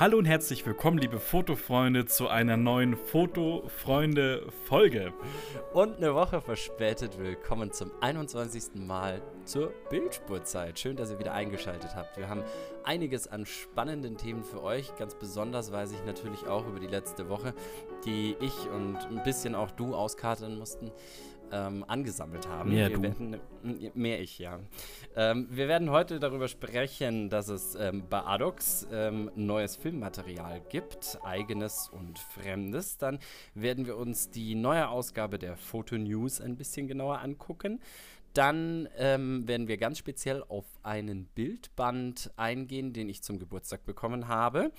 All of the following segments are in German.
Hallo und herzlich willkommen, liebe Fotofreunde, zu einer neuen Fotofreunde-Folge. Und eine Woche verspätet willkommen zum 21. Mal zur Bildspurzeit. Schön, dass ihr wieder eingeschaltet habt. Wir haben einiges an spannenden Themen für euch. Ganz besonders weiß ich natürlich auch über die letzte Woche, die ich und ein bisschen auch du auskarten mussten ähm, angesammelt haben. Mehr wir du. Werden, mehr ich, ja. Ähm, wir werden heute darüber sprechen, dass es ähm, bei Adox ähm, neues Filmmaterial gibt, eigenes und fremdes. Dann werden wir uns die neue Ausgabe der Photo News ein bisschen genauer angucken. Dann ähm, werden wir ganz speziell auf einen Bildband eingehen, den ich zum Geburtstag bekommen habe.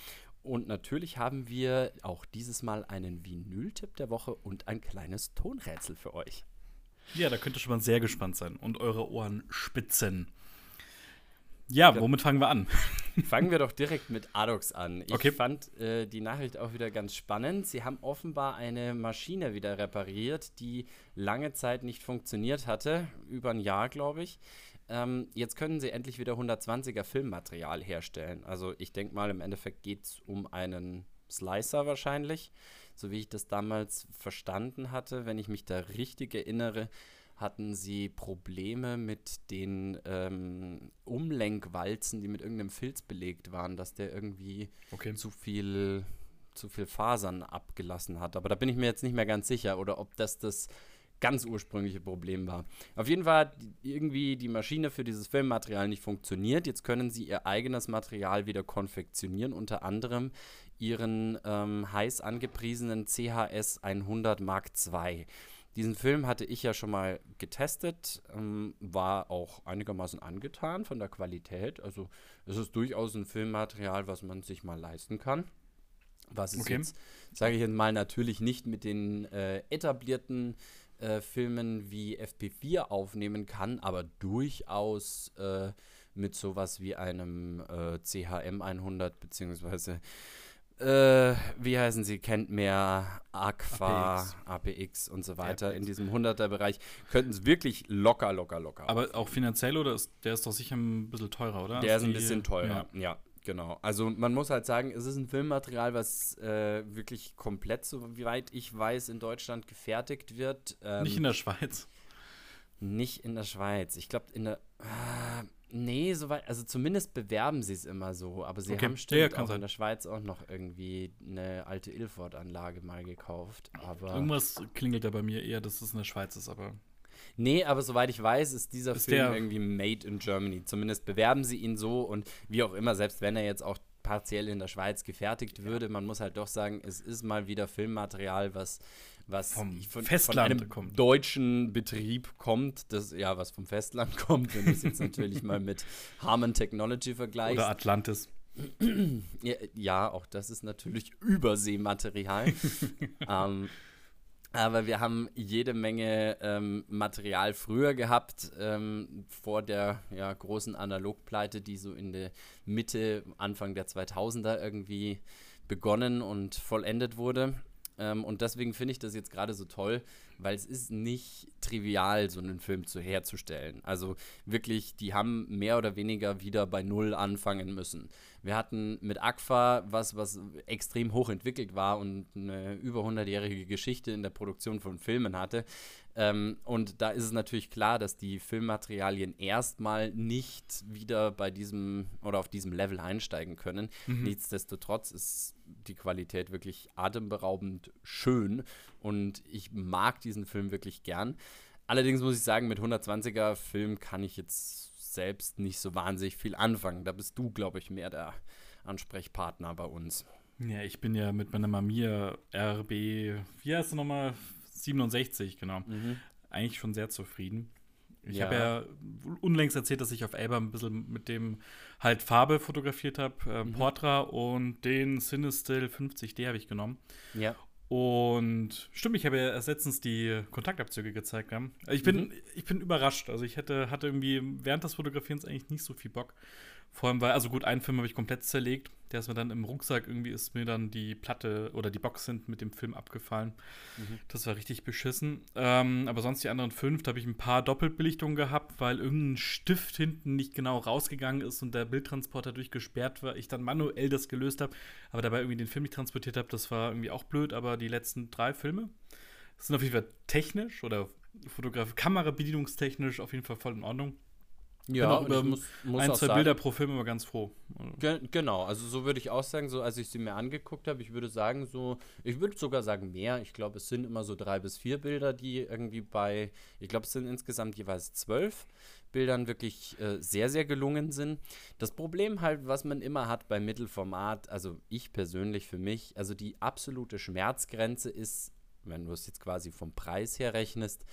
Und natürlich haben wir auch dieses Mal einen Vinyl-Tipp der Woche und ein kleines Tonrätsel für euch. Ja, da könnt ihr schon mal sehr gespannt sein und eure Ohren spitzen. Ja, womit fangen wir an? Fangen wir doch direkt mit Adox an. Ich Okay. fand äh, die Nachricht auch wieder ganz spannend. Sie haben offenbar eine Maschine wieder repariert, die lange Zeit nicht funktioniert hatte, über ein Jahr, glaube ich. Ähm, jetzt können sie endlich wieder 120er Filmmaterial herstellen. Also ich denke mal, im Endeffekt geht es um einen Slicer wahrscheinlich, so wie ich das damals verstanden hatte. Wenn ich mich da richtig erinnere, hatten sie Probleme mit den ähm, Umlenkwalzen, die mit irgendeinem Filz belegt waren, dass der irgendwie Okay. zu viel, zu viel Fasern abgelassen hat. Aber da bin ich mir jetzt nicht mehr ganz sicher, oder ob das das ganz ursprüngliche Problem war. Auf jeden Fall hat irgendwie die Maschine für dieses Filmmaterial nicht funktioniert. Jetzt können sie ihr eigenes Material wieder konfektionieren, unter anderem ihren ähm, heiß angepriesenen CHS 100 Mark II. Diesen Film hatte ich ja schon mal getestet, ähm, war auch einigermaßen angetan von der Qualität. Also es ist durchaus ein Filmmaterial, was man sich mal leisten kann. Was Okay. jetzt, sage ich jetzt mal, natürlich nicht mit den äh, etablierten äh, Filmen wie FP4 aufnehmen kann, aber durchaus äh, mit sowas wie einem äh, CHM 100 beziehungsweise äh, wie heißen sie, kennt mehr Aqua, APX. APX, und so weiter APX. in diesem 100er-Bereich, könnten es wirklich locker, locker, locker. Aber auch finanziell oder ist, der ist doch sicher ein bisschen teurer, oder? Der Als ist ein bisschen teurer, Ja. ja. genau. Also man muss halt sagen, es ist ein Filmmaterial, was äh, wirklich komplett, soweit ich weiß, in Deutschland gefertigt wird. Ähm, Nicht in der Schweiz. nicht in der Schweiz. Ich glaube, in der. Ah, nee, soweit. Also zumindest bewerben sie es immer so. Aber sie Okay. haben stimmt ja, auch sein. in der Schweiz auch noch irgendwie eine alte Ilford-Anlage mal gekauft. Aber. Irgendwas klingelt da bei mir eher, dass es in der Schweiz ist, aber. Nee, aber soweit ich weiß, ist dieser Ist Film irgendwie made in Germany. Zumindest bewerben sie ihn so und wie auch immer, selbst wenn er jetzt auch partiell in der Schweiz gefertigt würde, man muss halt doch sagen, es ist mal wieder Filmmaterial, was, was Vom von, Festland von einem kommt. deutschen Betrieb kommt, das ja, was vom Festland kommt, wenn du es jetzt natürlich mal mit Harman Technology vergleichst. Oder Atlantis. Ja, ja, auch das ist natürlich Überseematerial. ähm, aber wir haben jede Menge ähm, Material früher gehabt, ähm, vor der ja, großen Analogpleite, die so in der Mitte, Anfang der 2000er irgendwie begonnen und vollendet wurde. Ähm, und deswegen finde ich das jetzt gerade so toll, weil es ist nicht trivial, so einen Film zu herzustellen. Also wirklich, die haben mehr oder weniger wieder bei Null anfangen müssen. Wir hatten mit Agfa was, was extrem hoch entwickelt war und eine über 100-jährige Geschichte in der Produktion von Filmen hatte. Ähm, und da ist es natürlich klar, dass die Filmmaterialien erstmal nicht wieder bei diesem oder auf diesem Level einsteigen können. Nichtsdestotrotz ist die Qualität wirklich atemberaubend schön und ich mag diesen Film wirklich gern. Allerdings muss ich sagen, mit 120er Film kann ich jetzt selbst nicht so wahnsinnig viel anfangen. Da bist du, glaube ich, mehr der Ansprechpartner bei uns. Ja, ich bin ja mit meiner Mamiya RB, wie heißt sie nochmal? 67, genau. Eigentlich schon sehr zufrieden. Ich Ja. habe ja unlängst erzählt, dass ich auf Elba ein bisschen mit dem halt Farbe fotografiert habe, äh, Portra und den Cinestill 50D habe ich genommen. Ja. Und stimmt, ich habe ja erst letztens die Kontaktabzüge gezeigt. Ja. Ich, bin, ich bin überrascht. Also ich hätte, hatte irgendwie während des Fotografierens eigentlich nicht so viel Bock, Vor allem, weil, also gut, einen Film habe ich komplett zerlegt. Der ist mir dann im Rucksack, irgendwie ist mir dann die Platte oder die Box sind mit dem Film abgefallen. Mhm. Das war richtig beschissen. Ähm, aber sonst die anderen fünf, da habe ich ein paar Doppelbelichtungen gehabt, weil irgendein Stift hinten nicht genau rausgegangen ist und der Bildtransporter durchgesperrt war. Ich dann manuell das gelöst habe, aber dabei irgendwie den Film nicht transportiert habe. Das war irgendwie auch blöd, aber die letzten drei Filme sind auf jeden Fall technisch oder Fotografie, Kamerabedienungstechnisch auf jeden Fall voll in Ordnung. Ja, genau, über muss, muss ein, zwei sagen, Bilder pro Film immer ganz froh. Ge genau, also so würde ich auch sagen, so als ich sie mir angeguckt habe, ich würde sagen, so, ich würde sogar sagen mehr. Ich glaube, es sind immer so drei bis vier Bilder, die irgendwie bei, ich glaube, es sind insgesamt jeweils zwölf Bildern wirklich äh, sehr, sehr gelungen sind. Das Problem halt, was man immer hat beim Mittelformat, also ich persönlich für mich, also die absolute Schmerzgrenze ist, wenn du es jetzt quasi vom Preis her rechnest,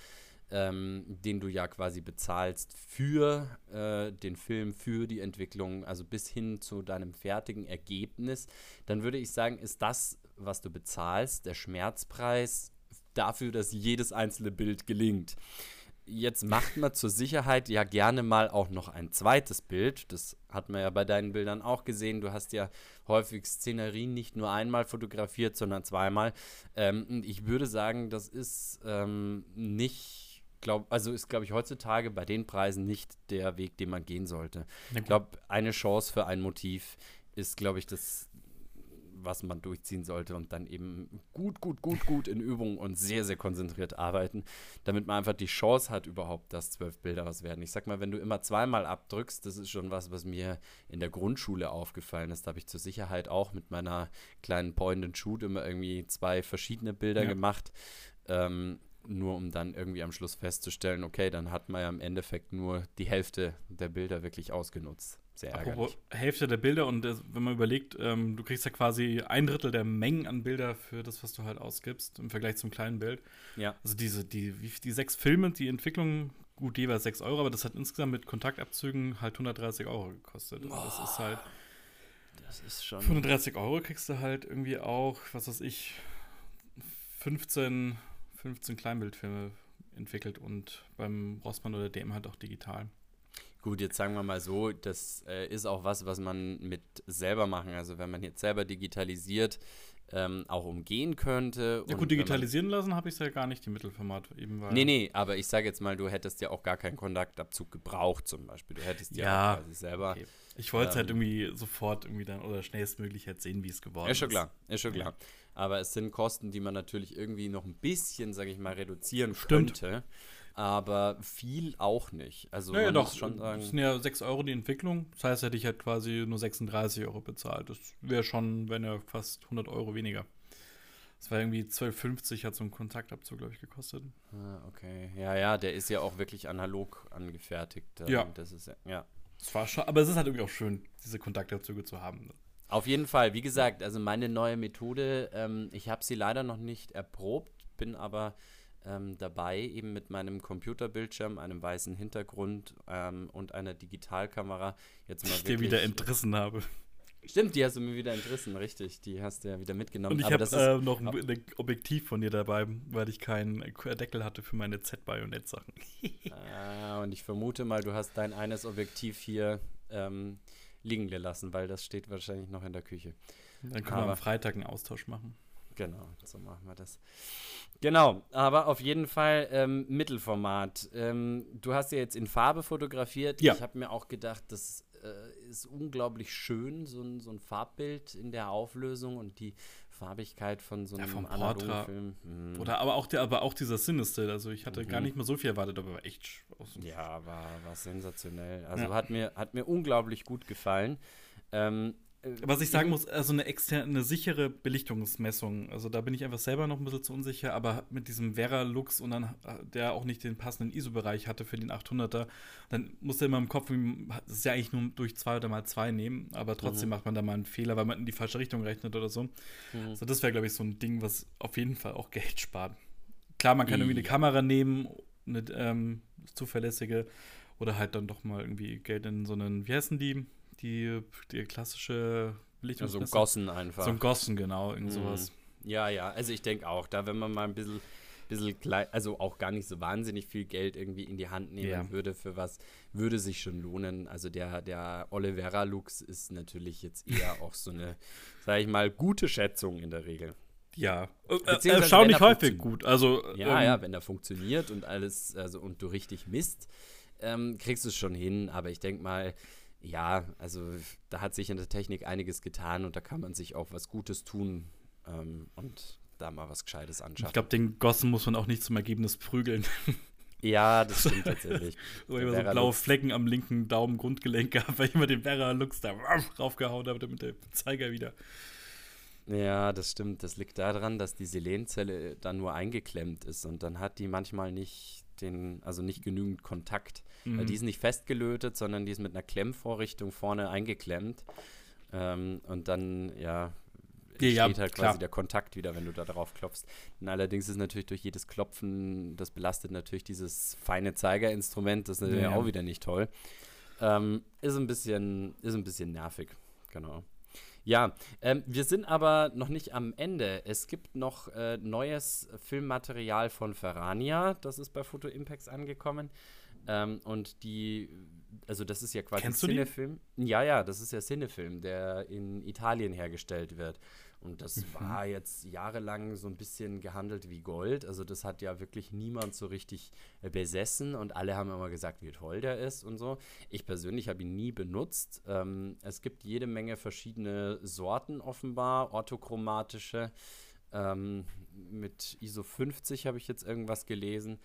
ähm, den du ja quasi bezahlst für äh, den Film, für die Entwicklung, also bis hin zu deinem fertigen Ergebnis, dann würde ich sagen, ist das, was du bezahlst, der Schmerzpreis dafür, dass jedes einzelne Bild gelingt. Jetzt macht man zur Sicherheit ja gerne mal auch noch ein zweites Bild. Das hat man ja bei deinen Bildern auch gesehen. Du hast ja häufig Szenerien nicht nur einmal fotografiert, sondern zweimal. Ähm, ich würde sagen, das ist ähm, nicht glaube, also ist, glaube ich, heutzutage bei den Preisen nicht der Weg, den man gehen sollte. Ich glaube, eine Chance für ein Motiv ist, glaube ich, das, was man durchziehen sollte und dann eben gut, gut, gut, gut in Übung und sehr, sehr konzentriert arbeiten, damit man einfach die Chance hat, überhaupt, dass zwölf Bilder was werden. Ich sag mal, wenn du immer zweimal abdrückst, das ist schon was, was mir in der Grundschule aufgefallen ist. Da habe ich zur Sicherheit auch mit meiner kleinen Point and Shoot immer irgendwie zwei verschiedene Bilder ja. gemacht. Ähm, nur um dann irgendwie am Schluss festzustellen, okay, dann hat man ja im Endeffekt nur die Hälfte der Bilder wirklich ausgenutzt. Sehr ärgerlich. Hälfte der Bilder und das, wenn man überlegt, ähm, du kriegst ja quasi ein Drittel der Mengen an Bilder für das, was du halt ausgibst, im Vergleich zum kleinen Bild. Ja. Also diese, die, die sechs Filme, die Entwicklung, gut, jeweils sechs Euro, aber das hat insgesamt mit Kontaktabzügen halt 130 Euro gekostet. Oh, das ist halt. Das ist schon. 130 Euro kriegst du halt irgendwie auch, was weiß ich, 15 15 Kleinbildfilme entwickelt und beim Rossmann oder DM halt auch digital. Gut, jetzt sagen wir mal so, das äh, ist auch was, was man mit selber machen. Also wenn man jetzt selber digitalisiert, ähm, auch umgehen könnte. Ja gut, digitalisieren lassen habe ich es ja gar nicht, die Mittelformat eben. Weil nee, nee, aber ich sage jetzt mal, du hättest ja auch gar keinen Kontaktabzug gebraucht zum Beispiel. Du hättest ja, ja quasi selber. Okay. Ich wollte es halt ähm, halt irgendwie sofort irgendwie dann oder schnellstmöglich halt sehen, wie es geworden ist. Ist schon klar, ist schon klar. Aber es sind Kosten, die man natürlich irgendwie noch ein bisschen, sage ich mal, reduzieren Stimmt. könnte. Aber viel auch nicht. Also naja, doch, schon sagen. Das sind ja 6 Euro die Entwicklung. Das heißt, hätte ich halt quasi nur 36 Euro bezahlt. Das wäre schon, wenn ja fast 100 Euro weniger. Das war irgendwie 12,50 hat so ein Kontaktabzug, glaube ich, gekostet. Ah, okay. Ja, ja, der ist ja auch wirklich analog angefertigt. Ja. Das ist ja. Das war schon, aber es ist halt irgendwie auch schön, diese Kontaktabzüge zu haben. Auf jeden Fall, wie gesagt, also meine neue Methode, ähm, ich habe sie leider noch nicht erprobt, bin aber ähm, dabei, eben mit meinem Computerbildschirm, einem weißen Hintergrund ähm, und einer Digitalkamera jetzt mal. Ich dir wieder entrissen habe. Stimmt, die hast du mir wieder entrissen, richtig. Die hast du ja wieder mitgenommen. Und ich habe äh, noch ein Objektiv von dir dabei, weil ich keinen Deckel hatte für meine Z-Bajonett-Sachen. ah, und ich vermute mal, du hast dein eines Objektiv hier ähm, liegen gelassen, weil das steht wahrscheinlich noch in der Küche. Dann können aber, wir am Freitag einen Austausch machen. Genau, so machen wir das. Genau, aber auf jeden Fall ähm, Mittelformat. Ähm, du hast ja jetzt in Farbe fotografiert. Ja. Ich habe mir auch gedacht, das äh, ist unglaublich schön, so ein, so ein Farbbild in der Auflösung und die Farbigkeit von so einem ja, analogen Film. Hm. Oder aber auch, der, aber auch dieser Sinister. Also ich hatte mhm. gar nicht mal so viel erwartet, aber war echt Ja, war, war sensationell. Also ja. hat, mir, hat mir unglaublich gut gefallen. Ähm, äh, Was ich sagen muss, also eine externe, eine sichere Belichtungsmessung, also da bin ich einfach selber noch ein bisschen zu unsicher, aber mit diesem Vera Lux und dann, äh, der auch nicht den passenden ISO-Bereich hatte für den 800er, dann musste immer im Kopf, das ist ja eigentlich nur durch zwei oder mal zwei nehmen, aber trotzdem mhm. macht man da mal einen Fehler, weil man in die falsche Richtung rechnet oder so. Mhm. Also das wäre, glaube ich, so ein Ding, was auf jeden Fall auch Geld spart. Klar, man kann irgendwie eine Kamera nehmen, eine ähm, zuverlässige, oder halt dann doch mal irgendwie Geld in so einen, wie heißen die? Die, die klassische Belichtungsmesser. Also Gossen einfach. So ein Gossen, genau, irgend mhm. sowas. Ja, ja, also ich denke auch, da wenn man mal ein bisschen bisschen klein, also auch gar nicht so wahnsinnig viel Geld irgendwie in die Hand nehmen ja. würde für was, würde sich schon lohnen. Also der, der Olivera Lux ist natürlich jetzt eher auch so eine, sag ich mal, gute Schätzung in der Regel. Ja, äh, erstaunlich häufig gut. Also, ja, ähm, ja, wenn er funktioniert und alles, also und du richtig misst, ähm, kriegst du es schon hin. Aber ich denke mal, ja, also da hat sich in der Technik einiges getan und da kann man sich auch was Gutes tun ähm, und da mal was Gescheites anschauen. Ich glaube, den Gossen muss man auch nicht zum Ergebnis prügeln. Ja, das stimmt tatsächlich. so immer so blaue Flecken am linken Daumen Grundgelenk gehabt, weil ich immer den Vera Lux da raufgehauen habe, damit der Zeiger wieder. Ja, das stimmt. Das liegt daran, dass die Selenzelle dann nur eingeklemmt ist und dann hat die manchmal nicht den, also nicht genügend Kontakt. Mhm. Die ist nicht festgelötet, sondern die ist mit einer Klemmvorrichtung vorne eingeklemmt. Ähm, und dann, ja, steht ja, halt quasi klar. der Kontakt wieder, wenn du da drauf klopfst. Und allerdings ist natürlich durch jedes Klopfen, das belastet natürlich dieses feine Zeigerinstrument, das ist natürlich ja. auch wieder nicht toll. Ähm, ist ein bisschen, ist ein bisschen nervig, genau. Ja, ähm, wir sind aber noch nicht am Ende. Es gibt noch äh, neues Filmmaterial von Ferrania, das ist bei Photo Impacts angekommen. Ähm, und die, also das ist ja quasi Kennst Cinefilm. Ja, ja, das ist ja Cinefilm, der in Italien hergestellt wird. Und das mhm. war jetzt jahrelang so ein bisschen gehandelt wie Gold. Also das hat ja wirklich niemand so richtig äh, besessen und alle haben immer gesagt, wie toll der ist und so. Ich persönlich habe ihn nie benutzt. Ähm, es gibt jede Menge verschiedene Sorten offenbar, orthochromatische. Ähm, mit ISO 50 habe ich jetzt irgendwas gelesen.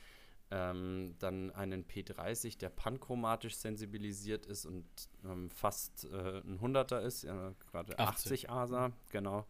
Ähm, dann einen P30, der panchromatisch sensibilisiert ist und ähm, fast äh, ein Hunderter ist, äh, gerade 80 ASA, genau.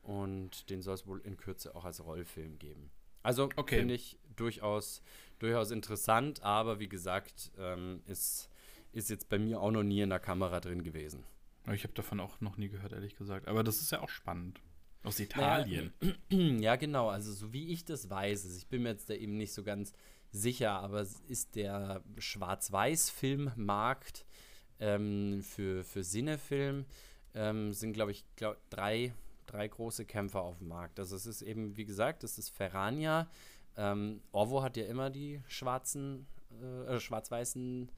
Und den soll es wohl in Kürze auch als Rollfilm geben. Also okay. finde ich durchaus, durchaus interessant, aber wie gesagt, ähm, ist, ist jetzt bei mir auch noch nie in der Kamera drin gewesen. Ich habe davon auch noch nie gehört, ehrlich gesagt. Aber das ist ja auch spannend. Aus Italien. Naja, ja, genau. Also, so wie ich das weiß, also ich bin mir jetzt da eben nicht so ganz sicher, aber ist der Schwarz-Weiß-Filmmarkt ähm, für, für Sinefilm, ähm, sind, glaube ich, glaub, drei, drei große Kämpfer auf dem Markt. Also es ist eben, wie gesagt, das ist Ferrania. Ähm, Orvo hat ja immer die schwarzen, äh, äh schwarz-weißen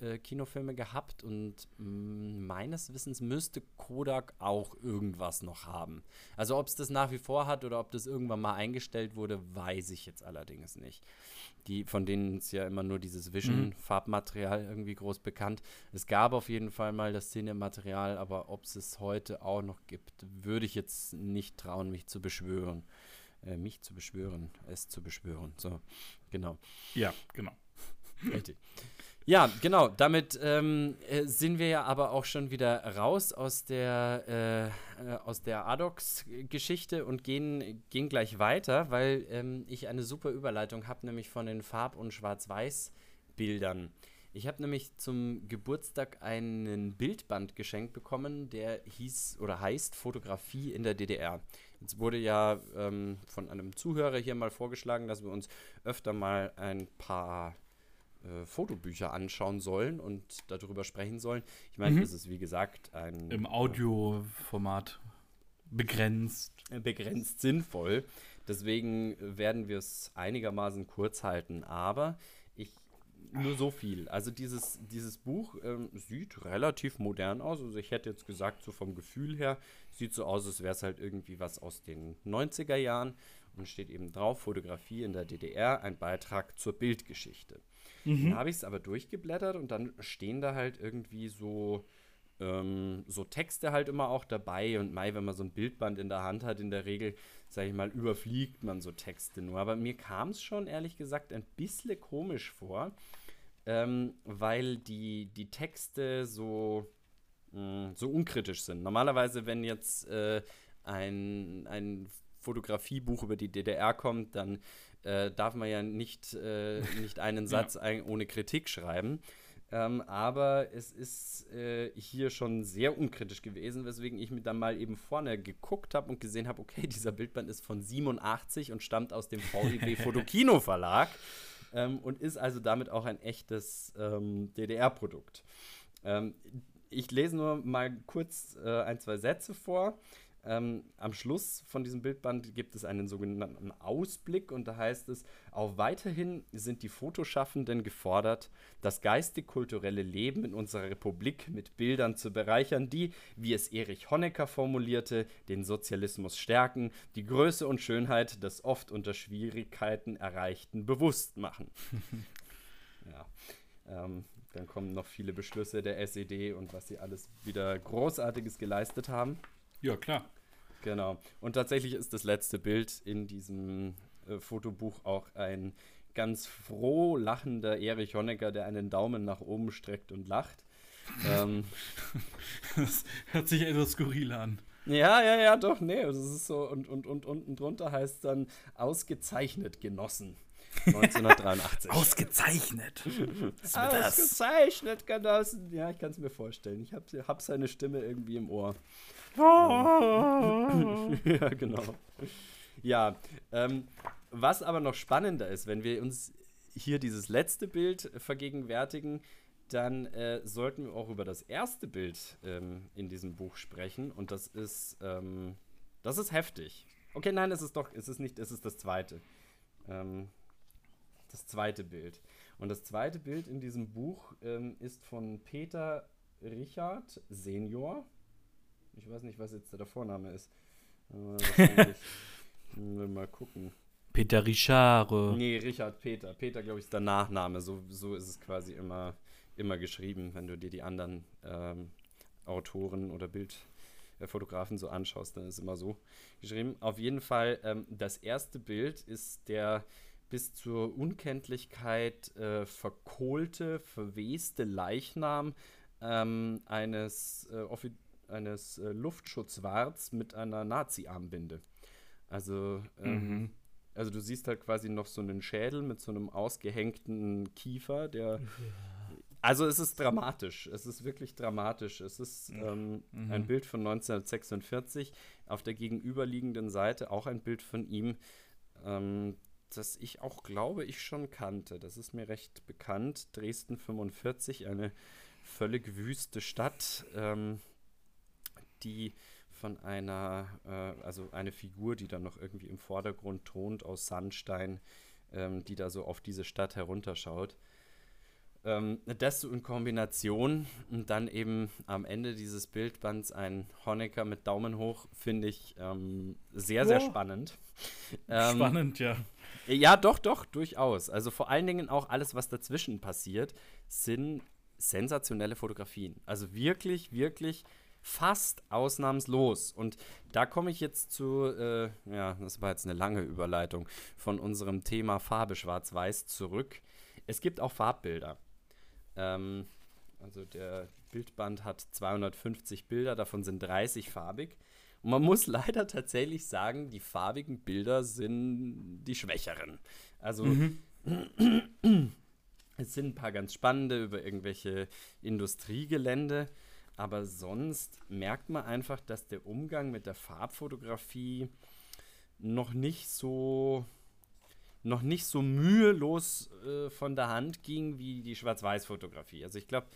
äh, Kinofilme gehabt und mh, mm, meines Wissens müsste Kodak auch irgendwas noch haben. Also ob es das nach wie vor hat oder ob das irgendwann mal eingestellt wurde, weiß ich jetzt allerdings nicht die, von denen ist ja immer nur dieses Vision-Farbmaterial mhm. irgendwie groß bekannt. Es gab auf jeden Fall mal das Szene-Material, aber ob es es heute auch noch gibt, würde ich jetzt nicht trauen, mich zu beschwören. Äh, mich zu beschwören, es zu beschwören. So, genau. Ja, genau. Richtig. Ja, genau. Damit ähm, äh, sind wir ja aber auch schon wieder raus aus der, äh, äh, aus der Adox-Geschichte und gehen, gehen gleich weiter, weil ähm, ich eine super Überleitung habe, nämlich von den Farb- und Schwarz-Weiß-Bildern. Ich habe nämlich zum Geburtstag einen Bildband geschenkt bekommen, der hieß oder heißt Fotografie in der DDR. Jetzt wurde ja ähm, von einem Zuhörer hier mal vorgeschlagen, dass wir uns öfter mal ein paar äh, Fotobücher anschauen sollen und darüber sprechen sollen. Ich meine, mhm. das ist wie gesagt ein. Im Audioformat begrenzt. Äh, begrenzt sinnvoll. Deswegen werden wir es einigermaßen kurz halten. Aber ich nur so viel. Also dieses, dieses Buch ähm, sieht relativ modern aus. Also ich hätte jetzt gesagt, so vom Gefühl her, sieht so aus, als wäre es halt irgendwie was aus den 90er Jahren und steht eben drauf, Fotografie in der DDR, ein Beitrag zur Bildgeschichte. Mhm. Dann habe ich es aber durchgeblättert und dann stehen da halt irgendwie so, ähm, so Texte halt immer auch dabei. Und Mai, wenn man so ein Bildband in der Hand hat, in der Regel, sage ich mal, überfliegt man so Texte nur. Aber mir kam es schon, ehrlich gesagt, ein bisschen komisch vor, ähm, weil die, die Texte so, mh, mm, so unkritisch sind. Normalerweise, wenn jetzt äh, ein, ein Fotografiebuch über die DDR kommt, dann äh, darf man ja nicht, äh, nicht einen Satz ja. ohne Kritik schreiben. Ähm, aber es ist äh, hier schon sehr unkritisch gewesen, weswegen ich mir dann mal eben vorne geguckt habe und gesehen habe, okay, dieser Bildband ist von 87 und stammt aus dem VEB Fotokino Verlag ähm, und ist also damit auch ein echtes ähm, DDR-Produkt. Ähm, ich lese nur mal kurz äh, ein, zwei Sätze vor. Ähm, am Schluss von diesem Bildband gibt es einen sogenannten Ausblick und da heißt es, auch weiterhin sind die Fotoschaffenden gefordert, das geistig-kulturelle Leben in unserer Republik mit Bildern zu bereichern, die, wie es Erich Honecker formulierte, den Sozialismus stärken, die Größe und Schönheit des oft unter Schwierigkeiten Erreichten bewusst machen. ja. Ähm, dann kommen noch viele Beschlüsse der SED und was sie alles wieder Großartiges geleistet haben. Ja, klar. Genau. Und tatsächlich ist das letzte Bild in diesem äh, Fotobuch auch ein ganz froh lachender Erich Honecker, der einen Daumen nach oben streckt und lacht. ähm, das hört sich etwas skurril an. Ja, ja, ja, doch, nee, das ist so. Und, und, und unten drunter heißt es dann ausgezeichnet genossen. 1983. Ausgezeichnet. Ausgezeichnet genossen. Ja, ich kann es mir vorstellen. Ich habe hab seine Stimme irgendwie im Ohr. ja, genau. Ja, ähm, was aber noch spannender ist, wenn wir uns hier dieses letzte Bild vergegenwärtigen, dann äh, sollten wir auch über das erste Bild ähm, in diesem Buch sprechen. Und das ist, ähm, das ist heftig. Okay, nein, es ist doch, es ist nicht, es ist das zweite. Ähm, das zweite Bild. Und das zweite Bild in diesem Buch ähm, ist von Peter Richard Senior. Ich weiß nicht, was jetzt der Vorname ist. Äh, mal gucken. Peter Richard. Nee, Richard Peter. Peter, glaube ich, ist der Nachname. So, so ist es quasi immer, immer geschrieben, wenn du dir die anderen ähm, Autoren oder Bildfotografen so anschaust, dann ist es immer so geschrieben. Auf jeden Fall, ähm, das erste Bild ist der bis zur Unkenntlichkeit äh, verkohlte, verweste Leichnam ähm, eines äh, eines äh, Luftschutzwarts mit einer Nazi-Armbinde. Also, ähm, mhm. also du siehst halt quasi noch so einen Schädel mit so einem ausgehängten Kiefer, der. Also es ist dramatisch. Es ist wirklich dramatisch. Es ist ähm, mhm. ein Bild von 1946. Auf der gegenüberliegenden Seite auch ein Bild von ihm, ähm, das ich auch glaube, ich schon kannte. Das ist mir recht bekannt. Dresden 45, eine völlig wüste Stadt. Ähm, die von einer, äh, also eine Figur, die dann noch irgendwie im Vordergrund thront aus Sandstein, ähm, die da so auf diese Stadt herunterschaut. Ähm, das so in Kombination und dann eben am Ende dieses Bildbands ein Honecker mit Daumen hoch, finde ich ähm, sehr, sehr oh. spannend. Ähm, spannend, ja. Ja, doch, doch, durchaus. Also vor allen Dingen auch alles, was dazwischen passiert, sind sensationelle Fotografien. Also wirklich, wirklich fast ausnahmslos. Und da komme ich jetzt zu, äh, ja, das war jetzt eine lange Überleitung von unserem Thema Farbe Schwarz-Weiß zurück. Es gibt auch Farbbilder. Ähm, also der Bildband hat 250 Bilder, davon sind 30 farbig. Und man muss leider tatsächlich sagen, die farbigen Bilder sind die schwächeren. Also mhm. es sind ein paar ganz spannende über irgendwelche Industriegelände. Aber sonst merkt man einfach, dass der Umgang mit der Farbfotografie noch nicht so noch nicht so mühelos äh, von der Hand ging wie die Schwarz-Weiß-Fotografie. Also ich glaube,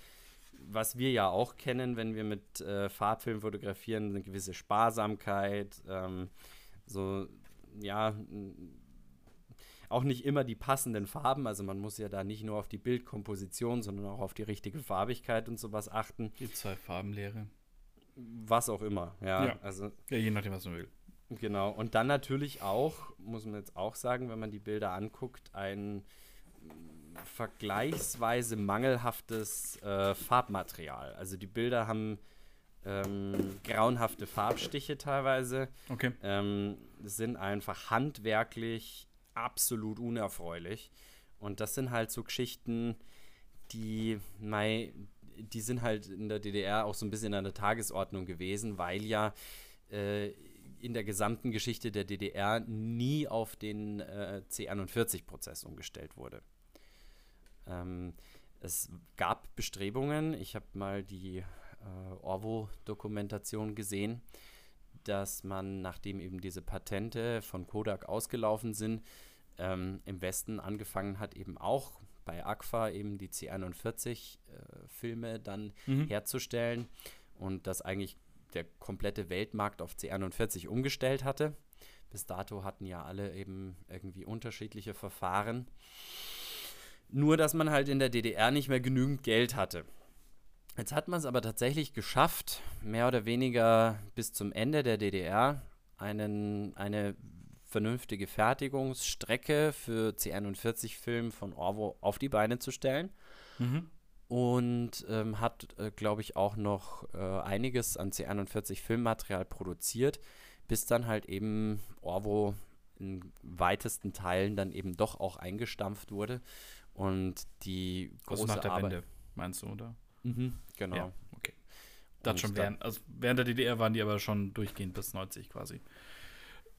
was wir ja auch kennen, wenn wir mit äh, Farbfilm fotografieren, eine gewisse Sparsamkeit, ähm, so ja auch nicht immer die passenden Farben. Also man muss ja da nicht nur auf die Bildkomposition, sondern auch auf die richtige Farbigkeit und sowas achten. Die zwei Farbenlehre. Was auch immer, ja. ja. Also, ja, je nachdem, was man will. Genau. Und dann natürlich auch, muss man jetzt auch sagen, wenn man die Bilder anguckt, ein vergleichsweise mangelhaftes äh, Farbmaterial. Also die Bilder haben ähm, grauenhafte Farbstiche teilweise. Okay. Ähm, sind einfach handwerklich absolut unerfreulich. Und das sind halt so Geschichten, die, mei, die sind halt in der DDR auch so ein bisschen an der Tagesordnung gewesen, weil ja äh, in der gesamten Geschichte der DDR nie auf den äh, C41-Prozess umgestellt wurde. Ähm, es gab Bestrebungen, ich habe mal die äh, Orwo-Dokumentation gesehen, dass man, nachdem eben diese Patente von Kodak ausgelaufen sind, ähm, im Westen angefangen hat, eben auch bei Agfa eben die C41-Filme äh, dann mhm. herzustellen und das eigentlich der komplette Weltmarkt auf C41 umgestellt hatte. Bis dato hatten ja alle eben irgendwie unterschiedliche Verfahren. Nur, dass man halt in der DDR nicht mehr genügend Geld hatte. Jetzt hat man es aber tatsächlich geschafft, mehr oder weniger bis zum Ende der DDR einen, eine vernünftige Fertigungsstrecke für C41-Film von Orwo auf die Beine zu stellen. Mhm. Und ähm, hat, äh, glaube ich, auch noch äh, einiges an C41 Filmmaterial produziert, bis dann halt eben Orwo in weitesten Teilen dann eben doch auch eingestampft wurde. Und die große also nach der Arbeit, Wende, meinst du, oder? Mhm, genau. Ja, okay. Das schon während, also während der DDR waren die aber schon durchgehend bis 90 quasi.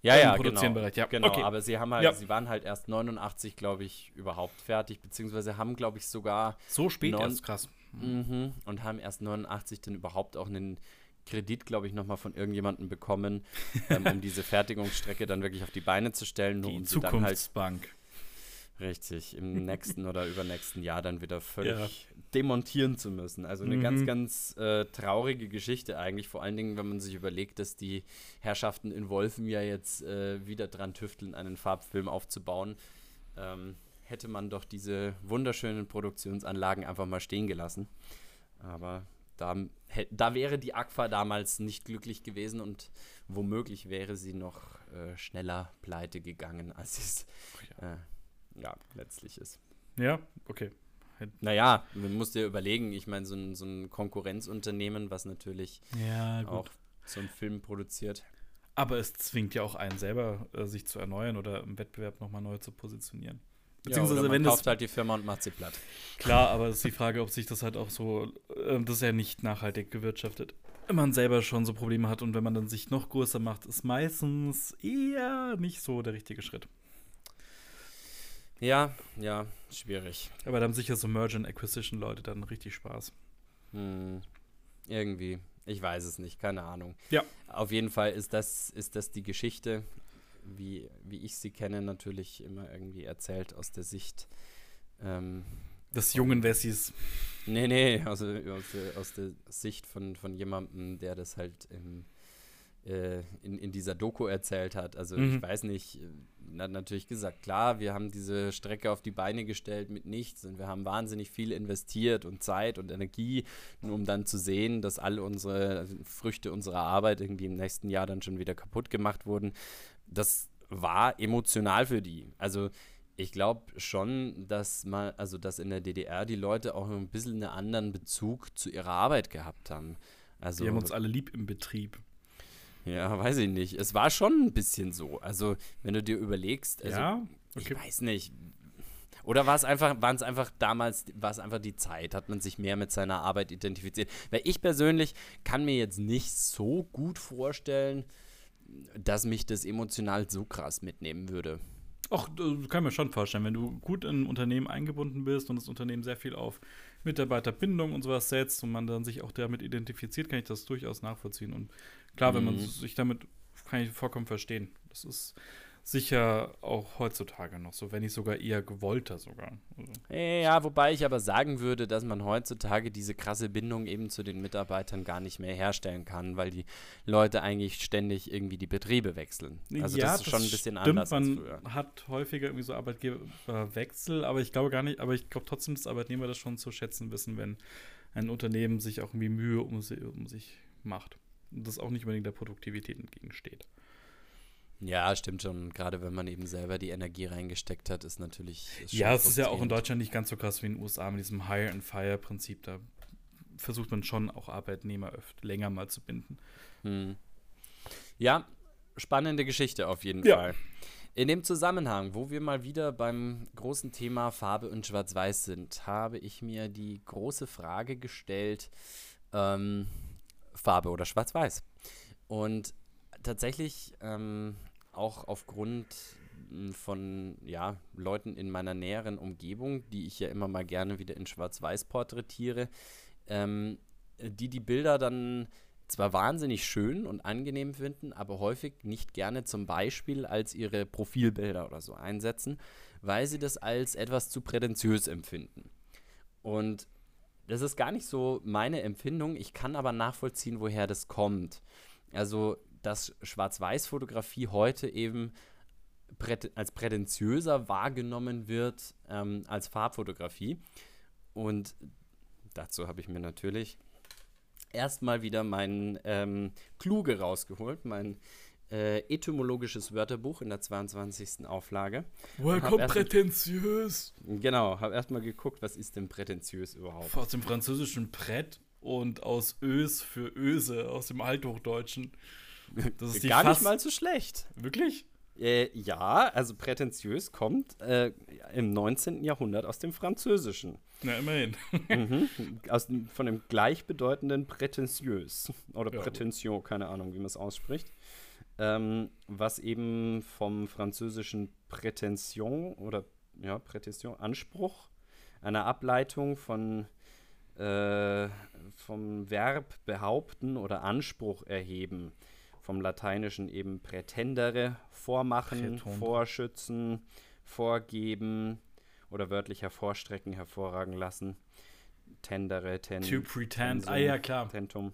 Ja, ja, genau. Ja, genau. Okay. Aber sie haben halt, ja. sie waren halt erst 89, glaube ich, überhaupt fertig, beziehungsweise haben, glaube ich, sogar so spät erst krass. Mhm, und haben erst 89 dann überhaupt auch einen Kredit, glaube ich, nochmal von irgendjemandem bekommen, ähm, um diese Fertigungsstrecke dann wirklich auf die Beine zu stellen. Die um Zukunftsbank. Halt Richtig, im nächsten oder übernächsten Jahr dann wieder völlig ja. demontieren zu müssen. Also eine mhm. ganz, ganz äh, traurige Geschichte eigentlich, vor allen Dingen, wenn man sich überlegt, dass die Herrschaften in Wolfen ja jetzt äh, wieder dran tüfteln, einen Farbfilm aufzubauen. Ähm, hätte man doch diese wunderschönen Produktionsanlagen einfach mal stehen gelassen. Aber da, da wäre die Aqua damals nicht glücklich gewesen und womöglich wäre sie noch äh, schneller pleite gegangen, als sie es oh ja. Ja, letztlich ist. Ja, okay. Naja, man muss dir überlegen, ich meine, so ein, so ein Konkurrenzunternehmen, was natürlich ja, auch so einen Film produziert. Aber es zwingt ja auch einen selber, äh, sich zu erneuern oder im Wettbewerb nochmal neu zu positionieren. Beziehungsweise, ja, wenn kauft das, halt die Firma und macht sie platt. Klar, aber es ist die Frage, ob sich das halt auch so, äh, das ist ja nicht nachhaltig gewirtschaftet. Wenn man selber schon so Probleme hat und wenn man dann sich noch größer macht, ist meistens eher nicht so der richtige Schritt. Ja, ja, schwierig. Aber da haben sicher so Merge and Acquisition Leute dann richtig Spaß. Hm, irgendwie. Ich weiß es nicht, keine Ahnung. Ja. Auf jeden Fall ist das, ist das die Geschichte, wie, wie ich sie kenne, natürlich immer irgendwie erzählt aus der Sicht ähm, des jungen Wessis. Nee, nee, also aus der, aus der Sicht von, von jemandem, der das halt im äh, in, in dieser Doku erzählt hat. Also mhm. ich weiß nicht, äh, hat natürlich gesagt, klar, wir haben diese Strecke auf die Beine gestellt mit nichts und wir haben wahnsinnig viel investiert und Zeit und Energie, nur um dann zu sehen, dass alle unsere also Früchte unserer Arbeit irgendwie im nächsten Jahr dann schon wieder kaputt gemacht wurden. Das war emotional für die. Also ich glaube schon, dass man, also dass in der DDR die Leute auch ein bisschen einen anderen Bezug zu ihrer Arbeit gehabt haben. Also, die haben uns alle lieb im Betrieb. Ja, weiß ich nicht. Es war schon ein bisschen so. Also, wenn du dir überlegst, also, ja, okay. ich weiß nicht. Oder war es einfach, waren es einfach damals, war es einfach die Zeit, hat man sich mehr mit seiner Arbeit identifiziert? Weil ich persönlich kann mir jetzt nicht so gut vorstellen, dass mich das emotional so krass mitnehmen würde. Ach, das kann mir schon vorstellen, wenn du gut in ein Unternehmen eingebunden bist und das Unternehmen sehr viel auf Mitarbeiterbindung und sowas setzt und man dann sich auch damit identifiziert, kann ich das durchaus nachvollziehen. Und klar, wenn man mhm. sich damit, kann ich vollkommen verstehen. Das ist sicher auch heutzutage noch so, wenn nicht sogar eher gewollter sogar. Also. Ja, wobei ich aber sagen würde, dass man heutzutage diese krasse Bindung eben zu den Mitarbeitern gar nicht mehr herstellen kann, weil die Leute eigentlich ständig irgendwie die Betriebe wechseln. Also ja, das ist schon ein bisschen stimmt, anders man hat häufiger irgendwie so Arbeitgeberwechsel, aber ich glaube gar nicht, aber ich glaube trotzdem, dass Arbeitnehmer das schon zu schätzen wissen, wenn ein Unternehmen sich auch irgendwie Mühe um, sie, um sich macht. Das auch nicht unbedingt der Produktivität entgegensteht. Ja, stimmt schon. Gerade wenn man eben selber die Energie reingesteckt hat, ist natürlich. Ist ja, es ist ja auch in Deutschland nicht ganz so krass wie in den USA mit diesem Hire-and-Fire-Prinzip. Da versucht man schon auch Arbeitnehmer öfter länger mal zu binden. Hm. Ja, spannende Geschichte auf jeden ja. Fall. In dem Zusammenhang, wo wir mal wieder beim großen Thema Farbe und Schwarz-Weiß sind, habe ich mir die große Frage gestellt: ähm, Farbe oder Schwarz-Weiß? Und tatsächlich ähm, auch aufgrund hm, von ja, Leuten in meiner näheren Umgebung, die ich ja immer mal gerne wieder in Schwarz-Weiß porträtiere, ähm, die die Bilder dann zwar wahnsinnig schön und angenehm finden, aber häufig nicht gerne zum Beispiel als ihre Profilbilder oder so einsetzen, weil sie das als etwas zu prätentiös empfinden. Und das ist gar nicht so meine Empfindung. Ich kann aber nachvollziehen, woher das kommt. Also, dass Schwarz-Weiß-Fotografie heute eben als prätentiöser wahrgenommen wird ähm, als Farbfotografie. Und dazu habe ich mir natürlich erstmal wieder mein ähm, Kluge rausgeholt, mein äh, etymologisches Wörterbuch in der 22. Auflage. Woher kommt prätentiös? Genau, habe erstmal geguckt, was ist denn prätentiös überhaupt? Aus dem französischen Brett und aus Ös für Öse, aus dem Althochdeutschen. Das ist Gar nicht mal so schlecht. Wirklich? Äh, ja, also prätentiös kommt äh, im 19. Jahrhundert aus dem Französischen. Na, immerhin. mhm. aus, von dem gleichbedeutenden prätentiös oder ja, keine Ahnung, wie man es ausspricht. Ähm, was eben vom französischen Prätension oder ja, Prätension, Anspruch, einer Ableitung von äh, vom Verb behaupten oder Anspruch erheben vom Lateinischen eben prätendere, vormachen, Prätum. vorschützen, vorgeben oder wörtlich hervorstrecken, hervorragen lassen. Tendere, ten, To pretend, tensum, ah ja, klar. Tentum,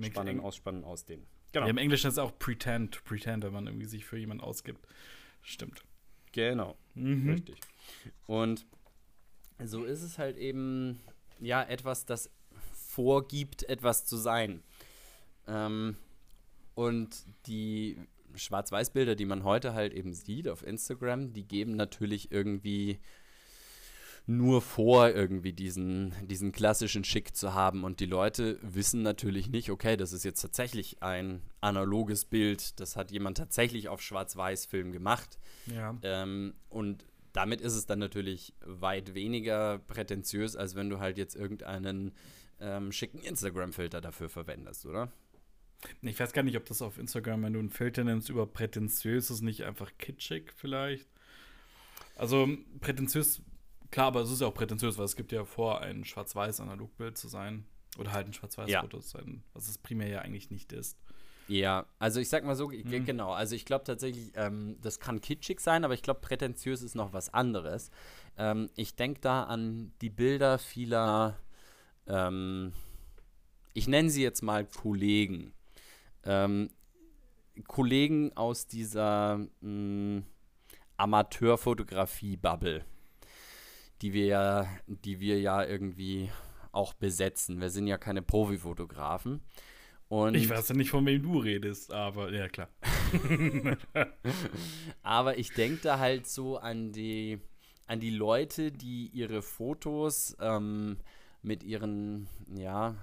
spannen, ausspannen, ausdehnen. Genau. Ja, Im Englischen ist es auch pretend, to pretend, wenn man irgendwie sich für jemanden ausgibt. Stimmt. Genau, mhm. richtig. Und so ist es halt eben, ja, etwas, das vorgibt, etwas zu sein. Ähm, und die Schwarz-Weiß-Bilder, die man heute halt eben sieht auf Instagram, die geben natürlich irgendwie nur vor, irgendwie diesen, diesen klassischen Schick zu haben. Und die Leute wissen natürlich nicht, okay, das ist jetzt tatsächlich ein analoges Bild, das hat jemand tatsächlich auf Schwarz-Weiß-Film gemacht. Ja. Ähm, und damit ist es dann natürlich weit weniger prätentiös, als wenn du halt jetzt irgendeinen ähm, schicken Instagram-Filter dafür verwendest, oder? Ich weiß gar nicht, ob das auf Instagram, wenn du einen Filter nimmst, über prätentiös ist, nicht einfach kitschig vielleicht. Also prätentiös, klar, aber es ist ja auch prätentiös, weil es gibt ja vor, ein schwarz-weiß Analogbild zu sein. Oder halt ein Schwarz-Weiß-Foto ja. zu sein, was es primär ja eigentlich nicht ist. Ja, also ich sag mal so, mhm. genau, also ich glaube tatsächlich, ähm, das kann kitschig sein, aber ich glaube, prätentiös ist noch was anderes. Ähm, ich denke da an die Bilder vieler, ähm, ich nenne sie jetzt mal Kollegen ähm, Kollegen aus dieser hm, Amateurfotografie-Bubble, die wir ja, die wir ja irgendwie auch besetzen. Wir sind ja keine Profifotografen. Und ich weiß ja nicht, von wem du redest, aber ja, klar. aber ich denke da halt so an die, an die Leute, die ihre Fotos ähm, mit ihren, ja,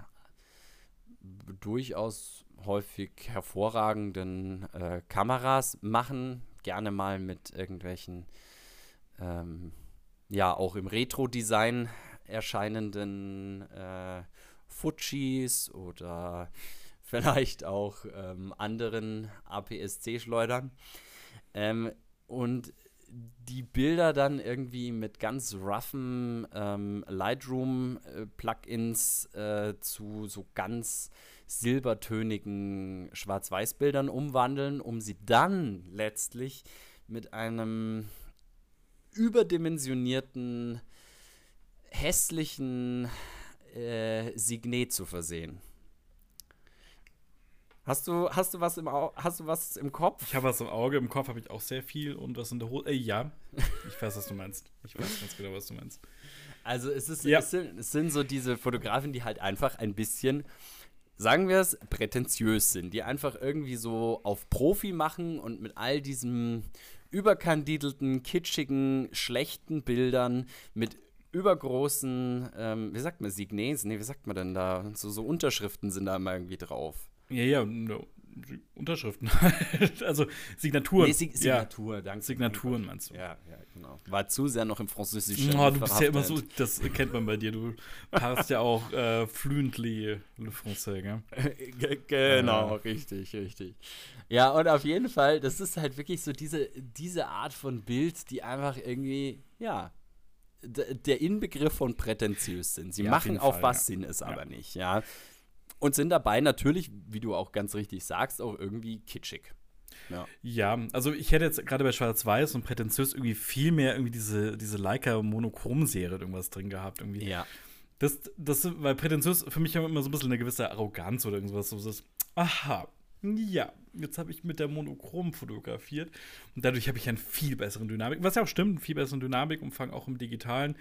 durchaus häufig hervorragenden äh, Kameras machen, gerne mal mit irgendwelchen, ähm, ja, auch im Retro-Design erscheinenden äh, Fujis oder vielleicht auch ähm, anderen APS-C-Schleudern. Ähm, und die Bilder dann irgendwie mit ganz roughen ähm, Lightroom-Plugins äh, zu so ganz silbertönigen Schwarz-Weiß-Bildern umwandeln, um sie dann letztlich mit einem überdimensionierten, hässlichen äh, Signet zu versehen. Hast du, hast du was im Au hast du was im Kopf? Ich habe was im Auge, im Kopf habe ich auch sehr viel und was in der Hose. Äh, ja, ich weiß, was du meinst. Ich weiß ganz genau, was du meinst. Also es, ist, ja. es, sind, es sind so diese Fotografen, die halt einfach ein bisschen sagen wir es, prätentiös sind, die einfach irgendwie so auf Profi machen und mit all diesem überkandidelten, kitschigen, schlechten Bildern mit übergroßen, ähm, wie sagt man, Signets? Nee, wie sagt man denn da? So, so Unterschriften sind da immer irgendwie drauf. Ja, ja. Unterschriften halt. also Signaturen. Nee, Sig Signatur, ja. danke. Signaturen meinst du? Ja, ja, genau. War zu sehr noch im Französischen. Oh, du bist ja immer so, das kennt man bei dir. Du hast ja auch äh, fluently le Français, gell? genau, äh. richtig, richtig. Ja, und auf jeden Fall, das ist halt wirklich so diese, diese Art von Bild, die einfach irgendwie, ja, der Inbegriff von prätentiös sind. Sie ja, machen auf, Fall, was ja. Sinn ist aber nicht, ja. Und sind dabei natürlich, wie du auch ganz richtig sagst, auch irgendwie kitschig. Ja. ja, also ich hätte jetzt gerade bei Schwarz-Weiß und prätentiös irgendwie viel mehr irgendwie diese, diese Leica Monochrom-Serie irgendwas drin gehabt. Irgendwie. Ja. Das, das, weil prätentiös für mich immer so ein bisschen eine gewisse Arroganz oder irgendwas. So ist, aha, ja, jetzt habe ich mit der Monochrom fotografiert und dadurch habe ich einen viel besseren Dynamik, was ja auch stimmt, einen viel besseren Dynamikumfang auch im Digitalen.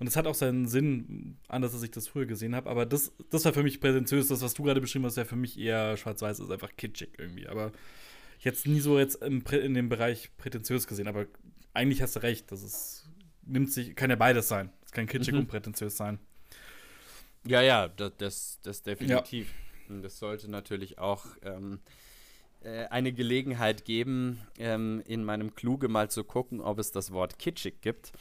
Und es hat auch seinen Sinn, anders als ich das früher gesehen habe. Aber das, das war für mich präsentiös. Das, was du gerade beschrieben hast, ja für mich eher schwarz-weiß, ist einfach kitschig irgendwie. Aber jetzt nie so jetzt im, in dem Bereich prätentiös gesehen. Aber eigentlich hast du recht, das ist, nimmt sich, kann ja beides sein. Es kann kitschig mhm. und prätentiös sein. Ja, ja, das, das, das definitiv. Ja. Das sollte natürlich auch ähm, äh, eine Gelegenheit geben, ähm, in meinem Kluge mal zu gucken, ob es das Wort kitschig gibt.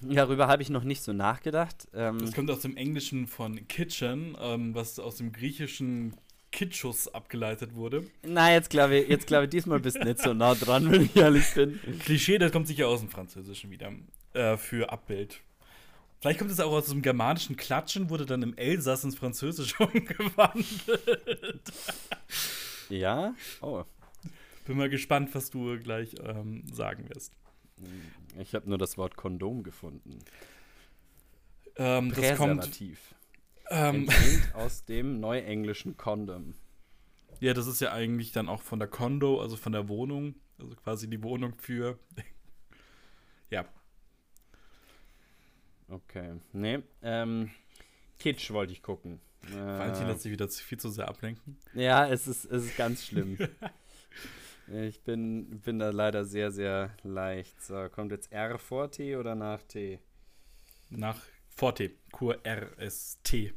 Darüber habe ich noch nicht so nachgedacht. Ähm, das kommt aus dem Englischen von Kitchen, ähm, was aus dem griechischen Kitschus abgeleitet wurde. Na, jetzt glaube ich, jetzt glaube ich, diesmal bist du nicht so nah dran, wenn ich ehrlich bin. Klischee, das kommt sicher aus dem Französischen wieder. Äh, für Abbild. Vielleicht kommt es auch aus dem germanischen Klatschen, wurde dann im Elsass ins Französische umgewandelt. ja? Oh. Bin mal gespannt, was du gleich ähm, sagen wirst. Ich habe nur das Wort Kondom gefunden. Ähm, Präservativ. Ähm, aus dem neuenglischen Condom. Ja, das ist ja eigentlich dann auch von der Kondo, also von der Wohnung. Also quasi die Wohnung für. ja. Okay. Nee, ähm, Kitsch wollte ich gucken. Valentin lässt sich wieder viel zu sehr ablenken. Ja, es ist, es ist ganz schlimm. Ich bin, bin da leider sehr, sehr leicht. So, kommt jetzt R vor T oder nach T? Nach vor T. Kur RST.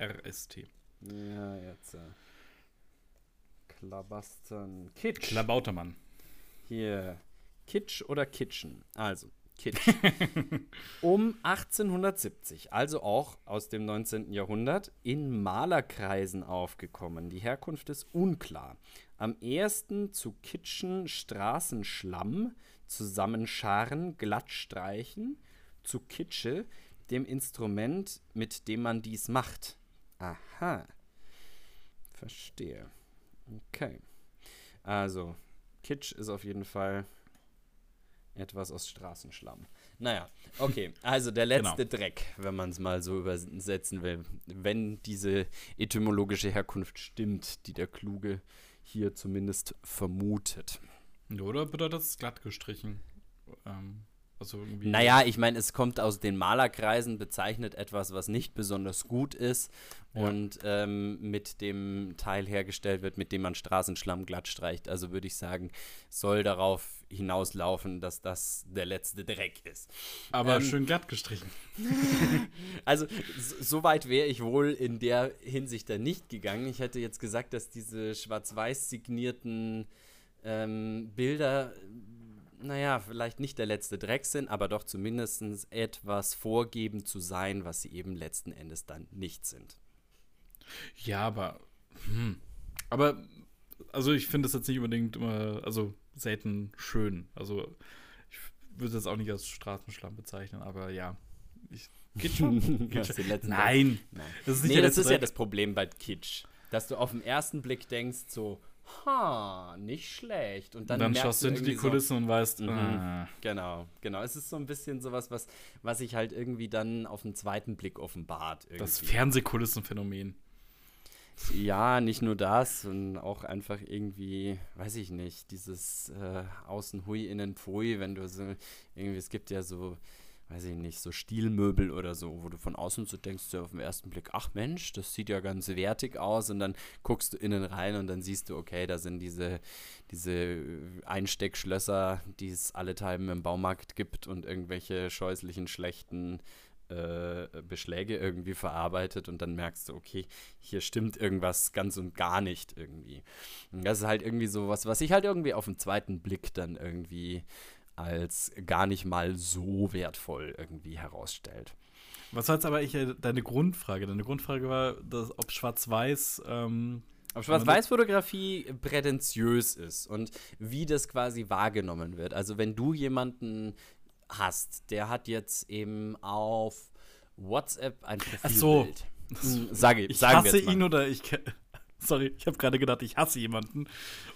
RST. Ja, jetzt. Äh, Klabastern. Kitsch. Klabautermann. Hier. Kitsch oder Kitchen? Also, Kitsch. um 1870, also auch aus dem 19. Jahrhundert, in Malerkreisen aufgekommen. Die Herkunft ist unklar. Am ersten zu kitschen Straßenschlamm, zusammenscharen, glatt streichen, zu Kitsche, dem Instrument, mit dem man dies macht. Aha. Verstehe. Okay. Also, Kitsch ist auf jeden Fall etwas aus Straßenschlamm. Naja, okay. Also der letzte genau. Dreck, wenn man es mal so übersetzen will. Wenn diese etymologische Herkunft stimmt, die der Kluge hier zumindest vermutet. Oder bedeutet es glatt gestrichen? Ähm, also irgendwie naja, ich meine, es kommt aus den Malerkreisen, bezeichnet etwas, was nicht besonders gut ist ja. und ähm, mit dem Teil hergestellt wird, mit dem man Straßenschlamm glatt streicht. Also würde ich sagen, soll darauf hinauslaufen, dass das der letzte Dreck ist. Aber ähm, schön glatt gestrichen. also, so weit wäre ich wohl in der Hinsicht da nicht gegangen. Ich hätte jetzt gesagt, dass diese schwarz-weiß signierten ähm, Bilder naja, vielleicht nicht der letzte Dreck sind, aber doch zumindest etwas vorgeben zu sein, was sie eben letzten Endes dann nicht sind. Ja, aber. Hm. Aber, also ich finde das jetzt nicht unbedingt immer, also selten schön. Also ich würde das auch nicht als Straßenschlamm bezeichnen, aber ja. Ich, geht schon. Nein. Nein. Das ist, nee, das ist ja das Problem bei Kitsch. Dass du auf den ersten Blick denkst, so, ha, nicht schlecht. Und dann, und dann schaust du hinter die Kulissen so, und weißt, mhm, ah. Genau, genau. Es ist so ein bisschen sowas, was, was sich halt irgendwie dann auf den zweiten Blick offenbart. Irgendwie. Das Fernsehkulissenphänomen. Ja, nicht nur das, sondern auch einfach irgendwie, weiß ich nicht, dieses äh, Außen hui, innen pfui, wenn du so, irgendwie, es gibt ja so weiß ich nicht, so Stilmöbel oder so, wo du von außen so denkst, du auf den ersten Blick, ach Mensch, das sieht ja ganz wertig aus und dann guckst du innen rein und dann siehst du, okay, da sind diese, diese Einsteckschlösser, die es alle Teile im Baumarkt gibt und irgendwelche scheußlichen, schlechten äh, Beschläge irgendwie verarbeitet und dann merkst du, okay, hier stimmt irgendwas ganz und gar nicht irgendwie. Und das ist halt irgendwie so was, was ich halt irgendwie auf den zweiten Blick dann irgendwie als gar nicht mal so wertvoll irgendwie herausstellt. Was war jetzt aber ich, äh, deine Grundfrage? Deine Grundfrage war, dass, ob Schwarz-Weiß. Ähm, ob Schwarz-Weiß-Fotografie prätentiös ist und wie das quasi wahrgenommen wird. Also, wenn du jemanden hast, der hat jetzt eben auf WhatsApp ein Profilbild. Ach so. Hm, sage, ich sagen hasse ihn oder ich. Sorry, ich habe gerade gedacht, ich hasse jemanden.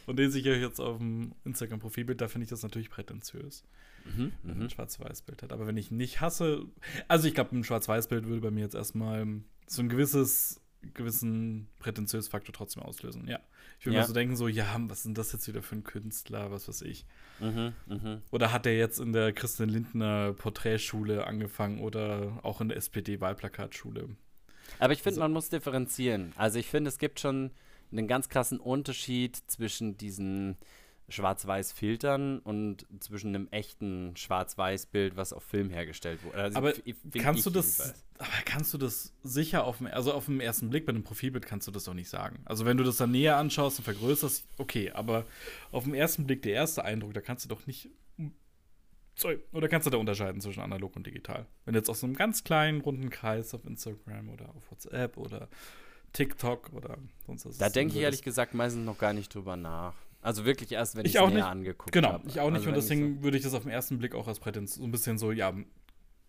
Und den sehe ich jetzt auf dem Instagram-Profilbild, da finde ich das natürlich prätentiös. Mhm, wenn man ein Schwarz-Weiß-Bild hat. Aber wenn ich nicht hasse, also ich glaube, ein Schwarz-Weiß-Bild würde bei mir jetzt erstmal so ein gewisses, gewissen prätentiös Faktor trotzdem auslösen. Ja. Ich würde ja. mir so denken, so, ja, was denn das jetzt wieder für ein Künstler, was weiß ich. Mhm, mh. Oder hat er jetzt in der Christian Lindner Porträtschule angefangen oder auch in der SPD-Wahlplakatschule? Aber ich finde, also, man muss differenzieren. Also ich finde, es gibt schon einen ganz krassen Unterschied zwischen diesen Schwarz-Weiß-Filtern und zwischen einem echten Schwarz-Weiß-Bild, was auf Film hergestellt wurde. Also aber kannst du das, aber kannst du das sicher auf dem, also auf dem ersten Blick bei einem Profilbild kannst du das doch nicht sagen. Also wenn du das dann näher anschaust und vergrößerst, okay, aber auf dem ersten Blick der erste Eindruck, da kannst du doch nicht Sorry. Oder kannst du da unterscheiden zwischen analog und digital? Wenn du jetzt aus so einem ganz kleinen, runden Kreis auf Instagram oder auf WhatsApp oder TikTok oder sonst was. Da denke ich ehrlich gesagt meistens noch gar nicht drüber nach. Also wirklich erst, wenn ich es näher angeguckt genau, habe. Genau, ich auch nicht. Also und deswegen so würde ich das auf den ersten Blick auch als prätentiös, so ein bisschen so, ja,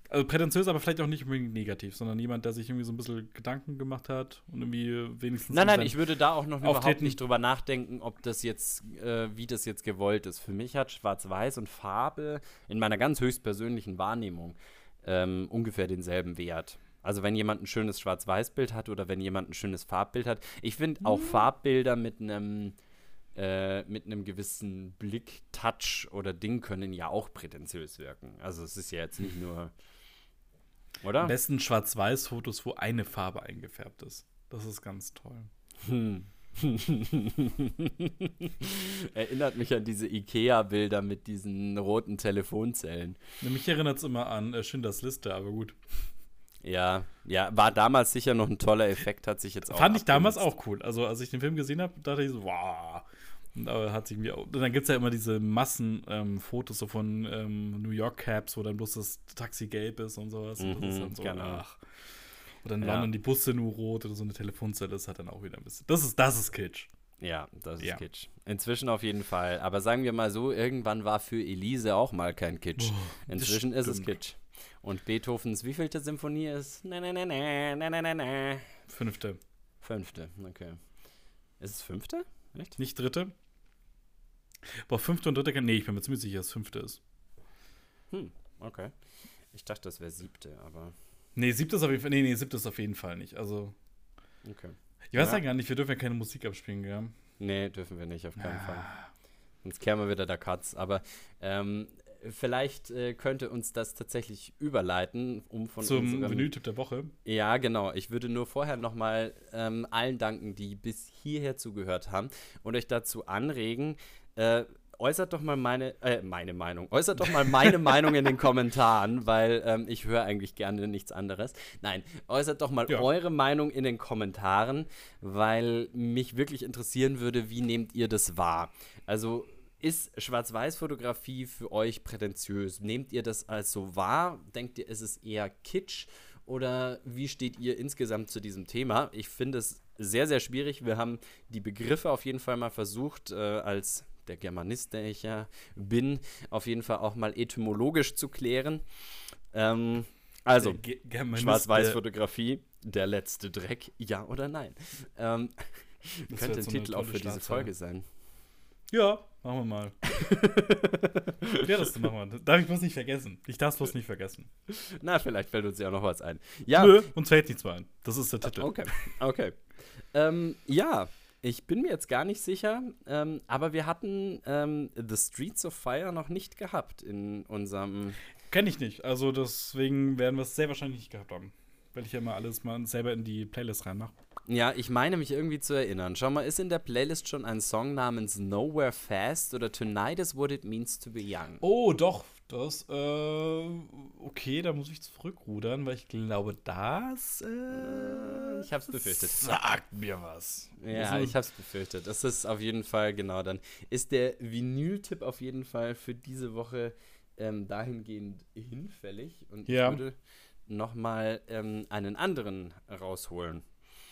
also prätentiös, aber vielleicht auch nicht unbedingt negativ, sondern jemand, der sich irgendwie so ein bisschen Gedanken gemacht hat und irgendwie wenigstens. Nein, nein, ich würde da auch noch überhaupt nicht drüber nachdenken, ob das jetzt, äh, wie das jetzt gewollt ist. Für mich hat Schwarz-Weiß und Farbe in meiner ganz höchstpersönlichen Wahrnehmung ähm, ungefähr denselben Wert. Also wenn jemand ein schönes Schwarz-Weiß-Bild hat oder wenn jemand ein schönes Farbbild hat. Ich finde auch mhm. Farbbilder mit einem äh, mit einem gewissen Blick, Touch oder Ding können ja auch prätentiös wirken. Also es ist ja jetzt nicht nur, oder? Am besten Schwarz-Weiß-Fotos, wo eine Farbe eingefärbt ist. Das ist ganz toll. Hm. Erinnert mich an diese IKEA-Bilder mit diesen roten Telefonzellen. Mich erinnert es immer an äh, Schindlers Liste, aber gut. Ja, ja, war damals sicher noch ein toller Effekt, hat sich jetzt auch. Fand ich damals auch cool. Also, als ich den Film gesehen habe, dachte ich so, wow, und aber hat irgendwie auch, dann gibt es ja immer diese Massenfotos ähm, so von ähm, New York Cabs, wo dann bloß das Taxi gelb ist und sowas. Mhm, und das ist dann so, genau. ach. Und dann ja. waren dann die Busse nur rot oder so eine Telefonzelle, das hat dann auch wieder ein bisschen. Das ist, das ist Kitsch. Ja, das ist ja. Kitsch. Inzwischen auf jeden Fall. Aber sagen wir mal so, irgendwann war für Elise auch mal kein Kitsch. Oh, Inzwischen ist es Kitsch. Und Beethovens wievielte Symphonie ist? Ne, ne, ne, ne, ne, ne, ne. Fünfte. Fünfte, okay. Ist es fünfte? Echt? Nicht dritte? Boah, fünfte und dritte kann. Nee, ich bin mir ziemlich sicher, dass fünfte ist. Hm, okay. Ich dachte, das wäre siebte, aber. Nee, siebte ist auf jeden Fall. Nee, nee, siebte ist auf jeden Fall nicht. Also. Okay. Ich weiß ja, ja gar nicht, wir dürfen ja keine Musik abspielen, gell? Nee, dürfen wir nicht, auf keinen ah. Fall. Sonst kehren wir wieder der Katz. Aber ähm, vielleicht äh, könnte uns das tatsächlich überleiten, um von Zum unserem Menütipp der Woche. Ja, genau. Ich würde nur vorher nochmal ähm, allen danken, die bis hierher zugehört haben und euch dazu anregen, äh, äußert doch mal meine, äh, meine Meinung, äußert doch mal meine Meinung in den Kommentaren, weil ähm, ich höre eigentlich gerne nichts anderes. Nein, äußert doch mal ja. eure Meinung in den Kommentaren, weil mich wirklich interessieren würde, wie nehmt ihr das wahr? Also ist Schwarz-Weiß-Fotografie für euch prätentiös? Nehmt ihr das als so wahr? Denkt ihr, ist es eher Kitsch? Oder wie steht ihr insgesamt zu diesem Thema? Ich finde es sehr, sehr schwierig. Wir haben die Begriffe auf jeden Fall mal versucht, äh, als der Germanist, der ich ja bin, auf jeden Fall auch mal etymologisch zu klären. Ähm, also, Schwarz-Weiß-Fotografie, der letzte Dreck, ja oder nein? Ähm, könnte ein so Titel auch für diese Folge sein. Ja, machen wir mal. ja, das machen wir. Darf ich bloß nicht vergessen. Ich darf es bloß nicht vergessen. Na, vielleicht fällt uns ja noch was ein. Ja. Nö, uns fällt nichts mehr ein. Das ist der Titel. Okay, okay. ähm, ja, ich bin mir jetzt gar nicht sicher, ähm, aber wir hatten ähm, The Streets of Fire noch nicht gehabt in unserem. Kenne ich nicht. Also deswegen werden wir es sehr wahrscheinlich nicht gehabt haben. Weil ich ja immer alles mal selber in die Playlist reinmache. Ja, ich meine mich irgendwie zu erinnern. Schau mal, ist in der Playlist schon ein Song namens Nowhere Fast oder Tonight is What It Means to Be Young? Oh, doch, das, äh, okay, da muss ich zurückrudern, weil ich glaube, das, äh, ich hab's befürchtet. Sagt mir was. Ja, also, ich hab's befürchtet. Das ist auf jeden Fall, genau, dann ist der Vinyl-Tipp auf jeden Fall für diese Woche ähm, dahingehend hinfällig und ja. ich würde nochmal ähm, einen anderen rausholen.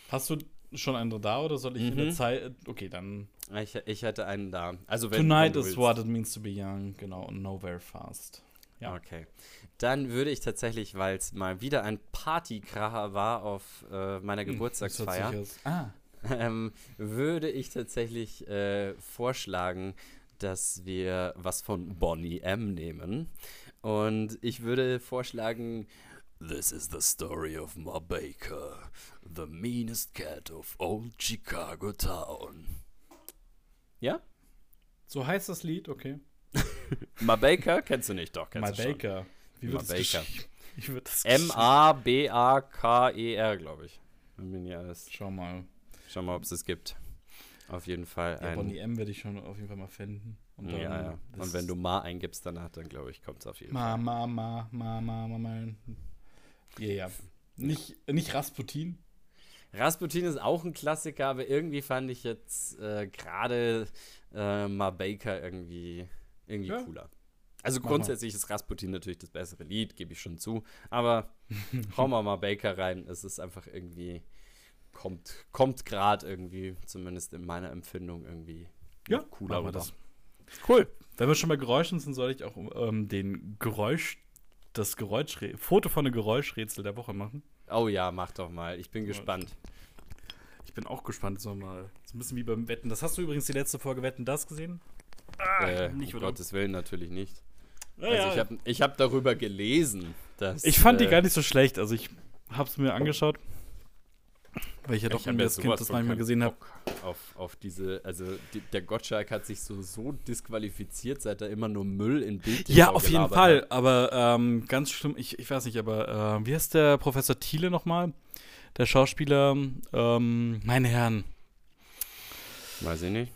Hast du schon einen da oder soll ich mhm. in der mhm. Zeit? Okay, dann. Ich, ich hätte einen da. Also wenn, Tonight wenn is what it means to be young, genau, und nowhere fast. Ja. Okay. Dann würde ich tatsächlich, weil es mal wieder ein Partykracher war auf äh, meiner hm, Geburtstagsfeier. ah. ähm, würde ich tatsächlich äh, vorschlagen, dass wir was von Bonnie M nehmen. Und ich würde vorschlagen, This is the story of Ma Baker, the meanest cat of old Chicago town. Ja? So heißt das Lied, okay. Ma Baker kennst du nicht, doch. Ma Baker. Wie wird Ma das Baker. Wie wird das M-A-B-A-K-E-R, glaube ich. Schau mal. Schau mal, ob es es gibt. Auf jeden Fall. Ja, Bonnie M werde ich schon auf jeden Fall mal finden. Und ja, ja. Und wenn du Ma eingibst danach, dann glaube ich, kommt es auf jeden Ma, Fall. Ma, Ma, Ma, Ma, Ma, Ma. Ja, ja. Nicht, nicht Rasputin. Rasputin ist auch ein Klassiker, aber irgendwie fand ich jetzt äh, gerade äh, Ma Baker irgendwie, irgendwie ja. cooler. Also Mach grundsätzlich mal. ist Rasputin natürlich das bessere Lied, gebe ich schon zu. Aber hau mal Ma Baker rein. Es ist einfach irgendwie, kommt, kommt gerade irgendwie, zumindest in meiner Empfindung, irgendwie ja, cooler. Das. Cool. Wenn wir schon bei Geräuschen sind, soll ich auch ähm, den Geräusch, das Geräusch, Foto von einem Geräuschrätsel der Woche machen. Oh ja, mach doch mal. Ich bin ja. gespannt. Ich bin auch gespannt, so mal. So ein bisschen wie beim Wetten. Das hast du übrigens die letzte Folge Wetten das gesehen? Ah, äh, nicht, um Gottes Willen natürlich nicht. Ja, also ich habe ich hab darüber gelesen, dass. Ich fand äh, die gar nicht so schlecht. Also ich habe es mir angeschaut. Weil ich ja doch als Kind das manchmal gesehen habe. Auf, auf diese, also die, der Gottschalk hat sich so, so disqualifiziert, seit er immer nur Müll in Bild Ja, auf jeden Fall, hat. aber ähm, ganz schlimm, ich, ich weiß nicht, aber äh, wie heißt der Professor Thiele nochmal? Der Schauspieler, ähm, meine Herren. Weiß ich nicht.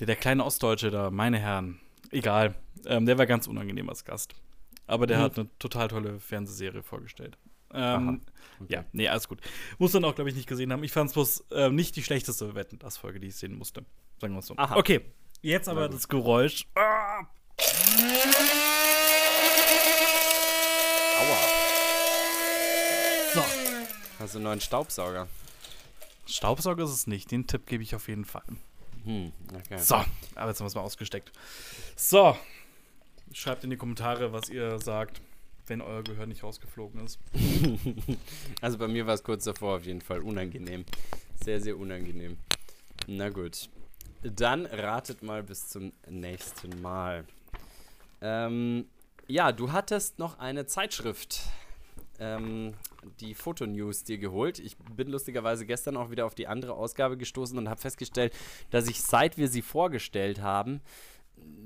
Der, der kleine Ostdeutsche da, meine Herren. Egal. Ähm, der war ganz unangenehm als Gast. Aber der mhm. hat eine total tolle Fernsehserie vorgestellt. Ähm, okay. Ja, nee, alles gut. Muss dann auch, glaube ich, nicht gesehen haben. Ich fand es bloß äh, nicht die schlechteste Wetten, das Folge, die ich sehen musste. Sagen wir es so. Aha. Okay, jetzt aber das Geräusch. Ah. Aua. So. Hast du einen neuen Staubsauger? Staubsauger ist es nicht. Den Tipp gebe ich auf jeden Fall. Hm, okay. So, aber jetzt haben wir es mal ausgesteckt. So, schreibt in die Kommentare, was ihr sagt wenn euer Gehör nicht rausgeflogen ist. also bei mir war es kurz davor auf jeden Fall unangenehm. Sehr, sehr unangenehm. Na gut. Dann ratet mal bis zum nächsten Mal. Ähm, ja, du hattest noch eine Zeitschrift, ähm, die Fotonews, dir geholt. Ich bin lustigerweise gestern auch wieder auf die andere Ausgabe gestoßen und habe festgestellt, dass ich, seit wir sie vorgestellt haben,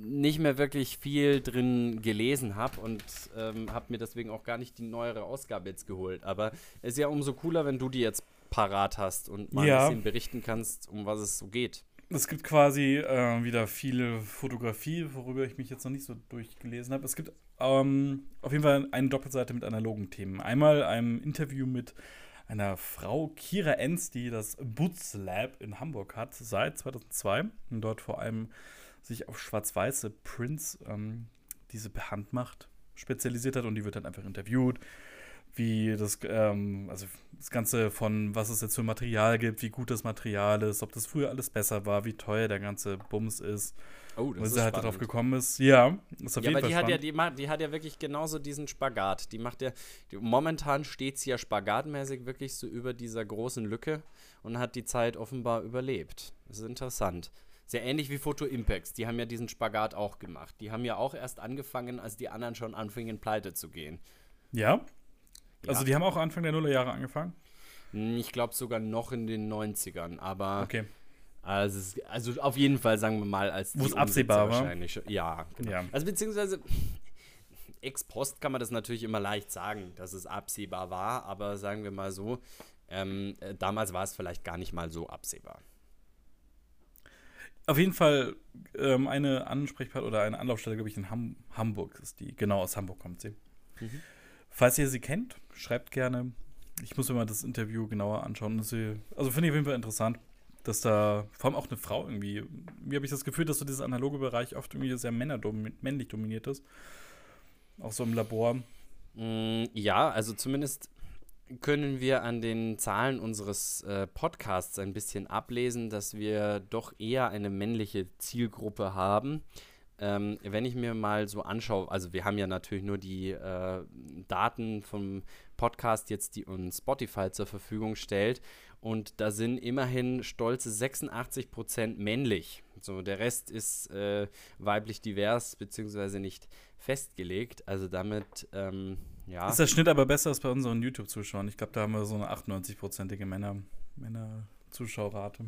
nicht mehr wirklich viel drin gelesen habe und ähm, habe mir deswegen auch gar nicht die neuere Ausgabe jetzt geholt. Aber es ist ja umso cooler, wenn du die jetzt parat hast und mal ja. ein bisschen berichten kannst, um was es so geht. Es gibt quasi äh, wieder viele Fotografie, worüber ich mich jetzt noch nicht so durchgelesen habe. Es gibt ähm, auf jeden Fall eine Doppelseite mit analogen Themen. Einmal ein Interview mit einer Frau, Kira Enz, die das Boots Lab in Hamburg hat seit 2002 und dort vor allem sich auf schwarz-weiße Prints ähm, diese Handmacht spezialisiert hat und die wird dann einfach interviewt, wie das, ähm, also das Ganze von was es jetzt für Material gibt, wie gut das Material ist, ob das früher alles besser war, wie teuer der ganze Bums ist. Oh, das ist halt darauf gekommen ist. Ja, ist auf ja, jeden aber Fall die hat ja, die, macht, die hat ja wirklich genauso diesen Spagat. Die macht ja, die, momentan steht sie ja spagatmäßig wirklich so über dieser großen Lücke und hat die Zeit offenbar überlebt. Das ist interessant. Sehr ähnlich wie Photo Impacts. Die haben ja diesen Spagat auch gemacht. Die haben ja auch erst angefangen, als die anderen schon anfingen, pleite zu gehen. Ja? Also die haben auch Anfang der Nullerjahre angefangen? Hm, ich glaube sogar noch in den 90ern, aber. Okay. Also, also auf jeden Fall, sagen wir mal, als Wo es absehbar war. Ja, genau. ja. Also beziehungsweise ex post kann man das natürlich immer leicht sagen, dass es absehbar war, aber sagen wir mal so, ähm, äh, damals war es vielleicht gar nicht mal so absehbar. Auf jeden Fall ähm, eine Ansprechpartner oder eine Anlaufstelle, glaube ich, in Ham Hamburg ist die. Genau, aus Hamburg kommt sie. Mhm. Falls ihr sie kennt, schreibt gerne. Ich muss mir mal das Interview genauer anschauen. Sie, also finde ich auf jeden Fall interessant, dass da vor allem auch eine Frau irgendwie, wie habe ich das Gefühl, dass so dieser analoge Bereich oft irgendwie sehr männerdomin männlich dominiert ist. Auch so im Labor. Mm, ja, also zumindest können wir an den Zahlen unseres äh, Podcasts ein bisschen ablesen, dass wir doch eher eine männliche Zielgruppe haben. ähm, wenn ich mir mal so anschaue, also wir haben ja natürlich nur die äh, Daten vom Podcast jetzt, die uns Spotify zur Verfügung stellt. Und da sind immerhin stolze 86 Prozent männlich. So, der Rest ist äh, weiblich divers, beziehungsweise nicht festgelegt. Also damit, ähm, ja. Ist der Schnitt aber besser als bei unseren YouTube-Zuschauern? Ich glaube, da haben wir so eine 98-prozentige Männer, Männer-Zuschauerrate.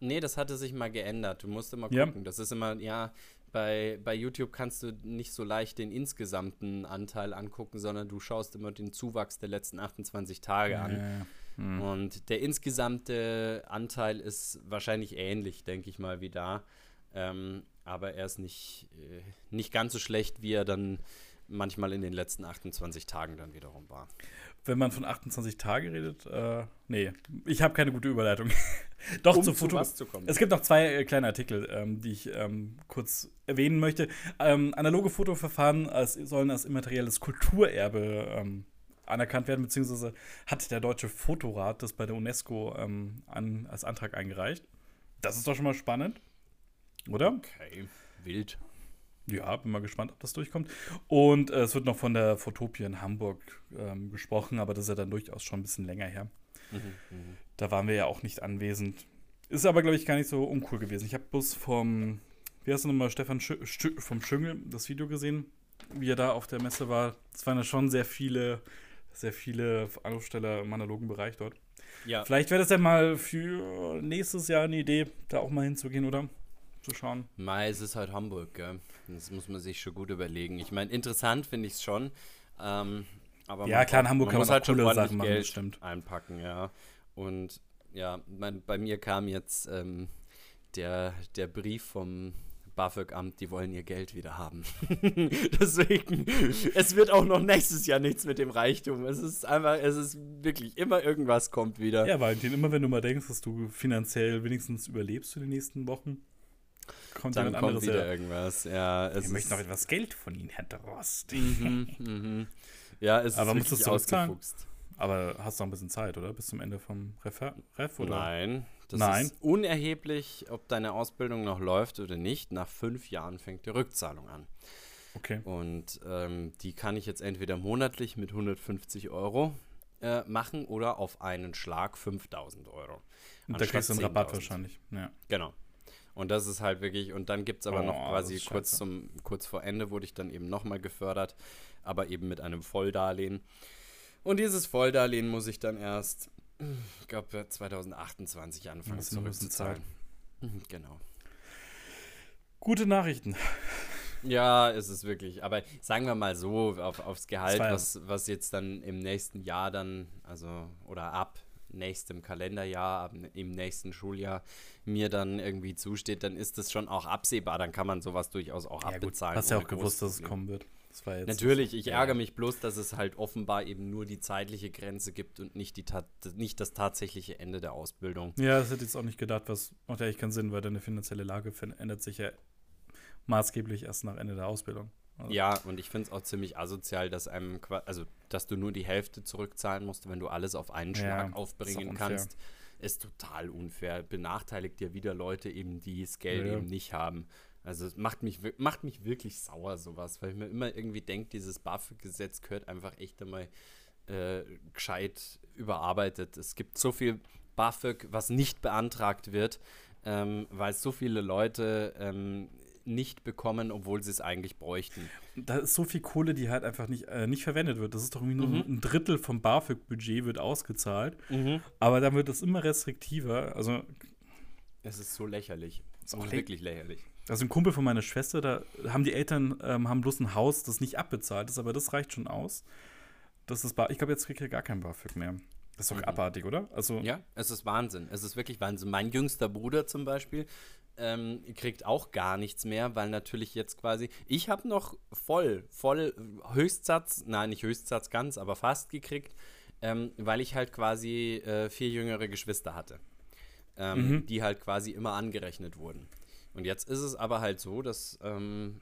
Nee, das hatte sich mal geändert. Du musst immer gucken. Ja. Das ist immer, ja, bei, bei YouTube kannst du nicht so leicht den insgesamten Anteil angucken, sondern du schaust immer den Zuwachs der letzten 28 Tage an. Ja, hm. Und der insgesamte Anteil ist wahrscheinlich ähnlich, denke ich mal, wie da. Ähm, aber er ist nicht, äh, nicht ganz so schlecht, wie er dann manchmal in den letzten 28 Tagen dann wiederum war. Wenn man von 28 Tagen redet, äh, nee, ich habe keine gute Überleitung. Doch, um zu Foto. Zu es gibt noch zwei äh, kleine Artikel, ähm, die ich ähm, kurz erwähnen möchte. Ähm, analoge Fotoverfahren als, sollen als immaterielles Kulturerbe ähm, anerkannt werden, beziehungsweise hat der Deutsche Fotorat das bei der UNESCO ähm, an, als Antrag eingereicht. Das ist doch schon mal spannend, oder? Okay, wild. Ja, bin mal gespannt, ob das durchkommt. Und äh, es wird noch von der Fotopia in Hamburg ähm, gesprochen, aber das ist ja dann durchaus schon ein bisschen länger her. Mhm, mhm. da waren wir ja auch nicht anwesend. Ist aber, glaube ich, gar nicht so uncool gewesen. Ich habe bloß vom, wie heißt du nochmal, Stefan Schü Schü vom Schüngel das Video gesehen, wie er da auf der Messe war. Es waren ja schon sehr viele, sehr viele Anrufsteller im analogen Bereich dort. Ja. Vielleicht wäre das ja mal für nächstes Jahr eine Idee, da auch mal hinzugehen, oder? Zu schauen. Mai, es ist halt Hamburg, gell? Das muss man sich schon gut überlegen. Ich meine, interessant finde ich es schon. Ähm, aber ja, klar, in Hamburg kann man halt schon Sachen machen, Geld stimmt. einpacken, ja. Und ja, mein, bei mir kam jetzt ähm, der, der Brief vom BAföG-Amt, die wollen ihr Geld wieder haben. Deswegen, es wird auch noch nächstes Jahr nichts mit dem Reichtum. Es ist einfach, es ist wirklich immer irgendwas kommt wieder. Ja, Valentin, immer wenn du mal denkst, dass du finanziell wenigstens überlebst für die nächsten Wochen, kommt dann kommt wieder ja. irgendwas. Ja, es Ich möchte noch etwas Geld von Ihnen, Herr Drost. Mhm, mhm. Ja, es Aber ist wirklich ausgefuchst. Aber hast du noch ein bisschen Zeit, oder? Bis zum Ende vom Refer Ref, oder? Nein. Das Nein. ist unerheblich, ob deine Ausbildung noch läuft oder nicht. Nach fünf Jahren fängt die Rückzahlung an. Okay. Und ähm, die kann ich jetzt entweder monatlich mit 150 Euro äh, machen oder auf einen Schlag 5000 Euro. Und da kriegst du einen Rabatt wahrscheinlich. Ja. Genau. Und das ist halt wirklich, und dann gibt es aber oh, noch quasi kurz, zum, kurz vor Ende wurde ich dann eben nochmal gefördert, aber eben mit einem Volldarlehen. Und dieses Volldarlehen muss ich dann erst, ich glaube, 2028 anfangen zurückzuzahlen. Mhm, genau. Gute Nachrichten. Ja, es ist wirklich. Aber sagen wir mal so, auf, aufs Gehalt, was, was jetzt dann im nächsten Jahr dann, also, oder ab nächstem Kalenderjahr, im nächsten Schuljahr mir dann irgendwie zusteht, dann ist das schon auch absehbar. Dann kann man sowas durchaus auch ja, abbezahlen. Gut, hast ja auch gewusst, dass es kommen wird. Natürlich, ich ärgere mich bloß, dass es halt offenbar eben nur die zeitliche Grenze gibt und nicht, die nicht das tatsächliche Ende der Ausbildung. Ja, das hätte ich jetzt auch nicht gedacht, was macht ja eigentlich keinen Sinn, weil deine finanzielle Lage verändert sich ja maßgeblich erst nach Ende der Ausbildung. Also ja, und ich finde es auch ziemlich asozial, dass einem, also dass du nur die Hälfte zurückzahlen musst, wenn du alles auf einen Schlag ja, aufbringen kannst, ist total unfair. Benachteiligt ja wieder Leute eben, die das Geld ja. eben nicht haben. Also es macht mich, macht mich wirklich sauer, sowas, weil ich mir immer irgendwie denke, dieses BAföG-Gesetz gehört einfach echt einmal äh, gescheit überarbeitet. Es gibt so viel BAföG, was nicht beantragt wird, ähm, weil so viele Leute ähm, nicht bekommen, obwohl sie es eigentlich bräuchten. Da ist so viel Kohle, die halt einfach nicht, äh, nicht verwendet wird. Das ist doch irgendwie nur mhm. ein Drittel vom BAföG-Budget wird ausgezahlt. Mhm. Aber dann wird es immer restriktiver. Also es ist so lächerlich. Es ist wirklich lächerlich. Also ein Kumpel von meiner Schwester, da haben die Eltern ähm, haben bloß ein Haus, das nicht abbezahlt ist, aber das reicht schon aus. Das ist ich glaube, jetzt kriegt er gar kein BAföG mehr. Das ist doch mhm. abartig, oder? Also ja, es ist Wahnsinn. Es ist wirklich Wahnsinn. Mein jüngster Bruder zum Beispiel ähm, kriegt auch gar nichts mehr, weil natürlich jetzt quasi, ich habe noch voll, voll Höchstsatz, nein, nicht Höchstsatz ganz, aber fast gekriegt, ähm, weil ich halt quasi äh, vier jüngere Geschwister hatte, ähm, mhm. die halt quasi immer angerechnet wurden. Und jetzt ist es aber halt so, dass ähm,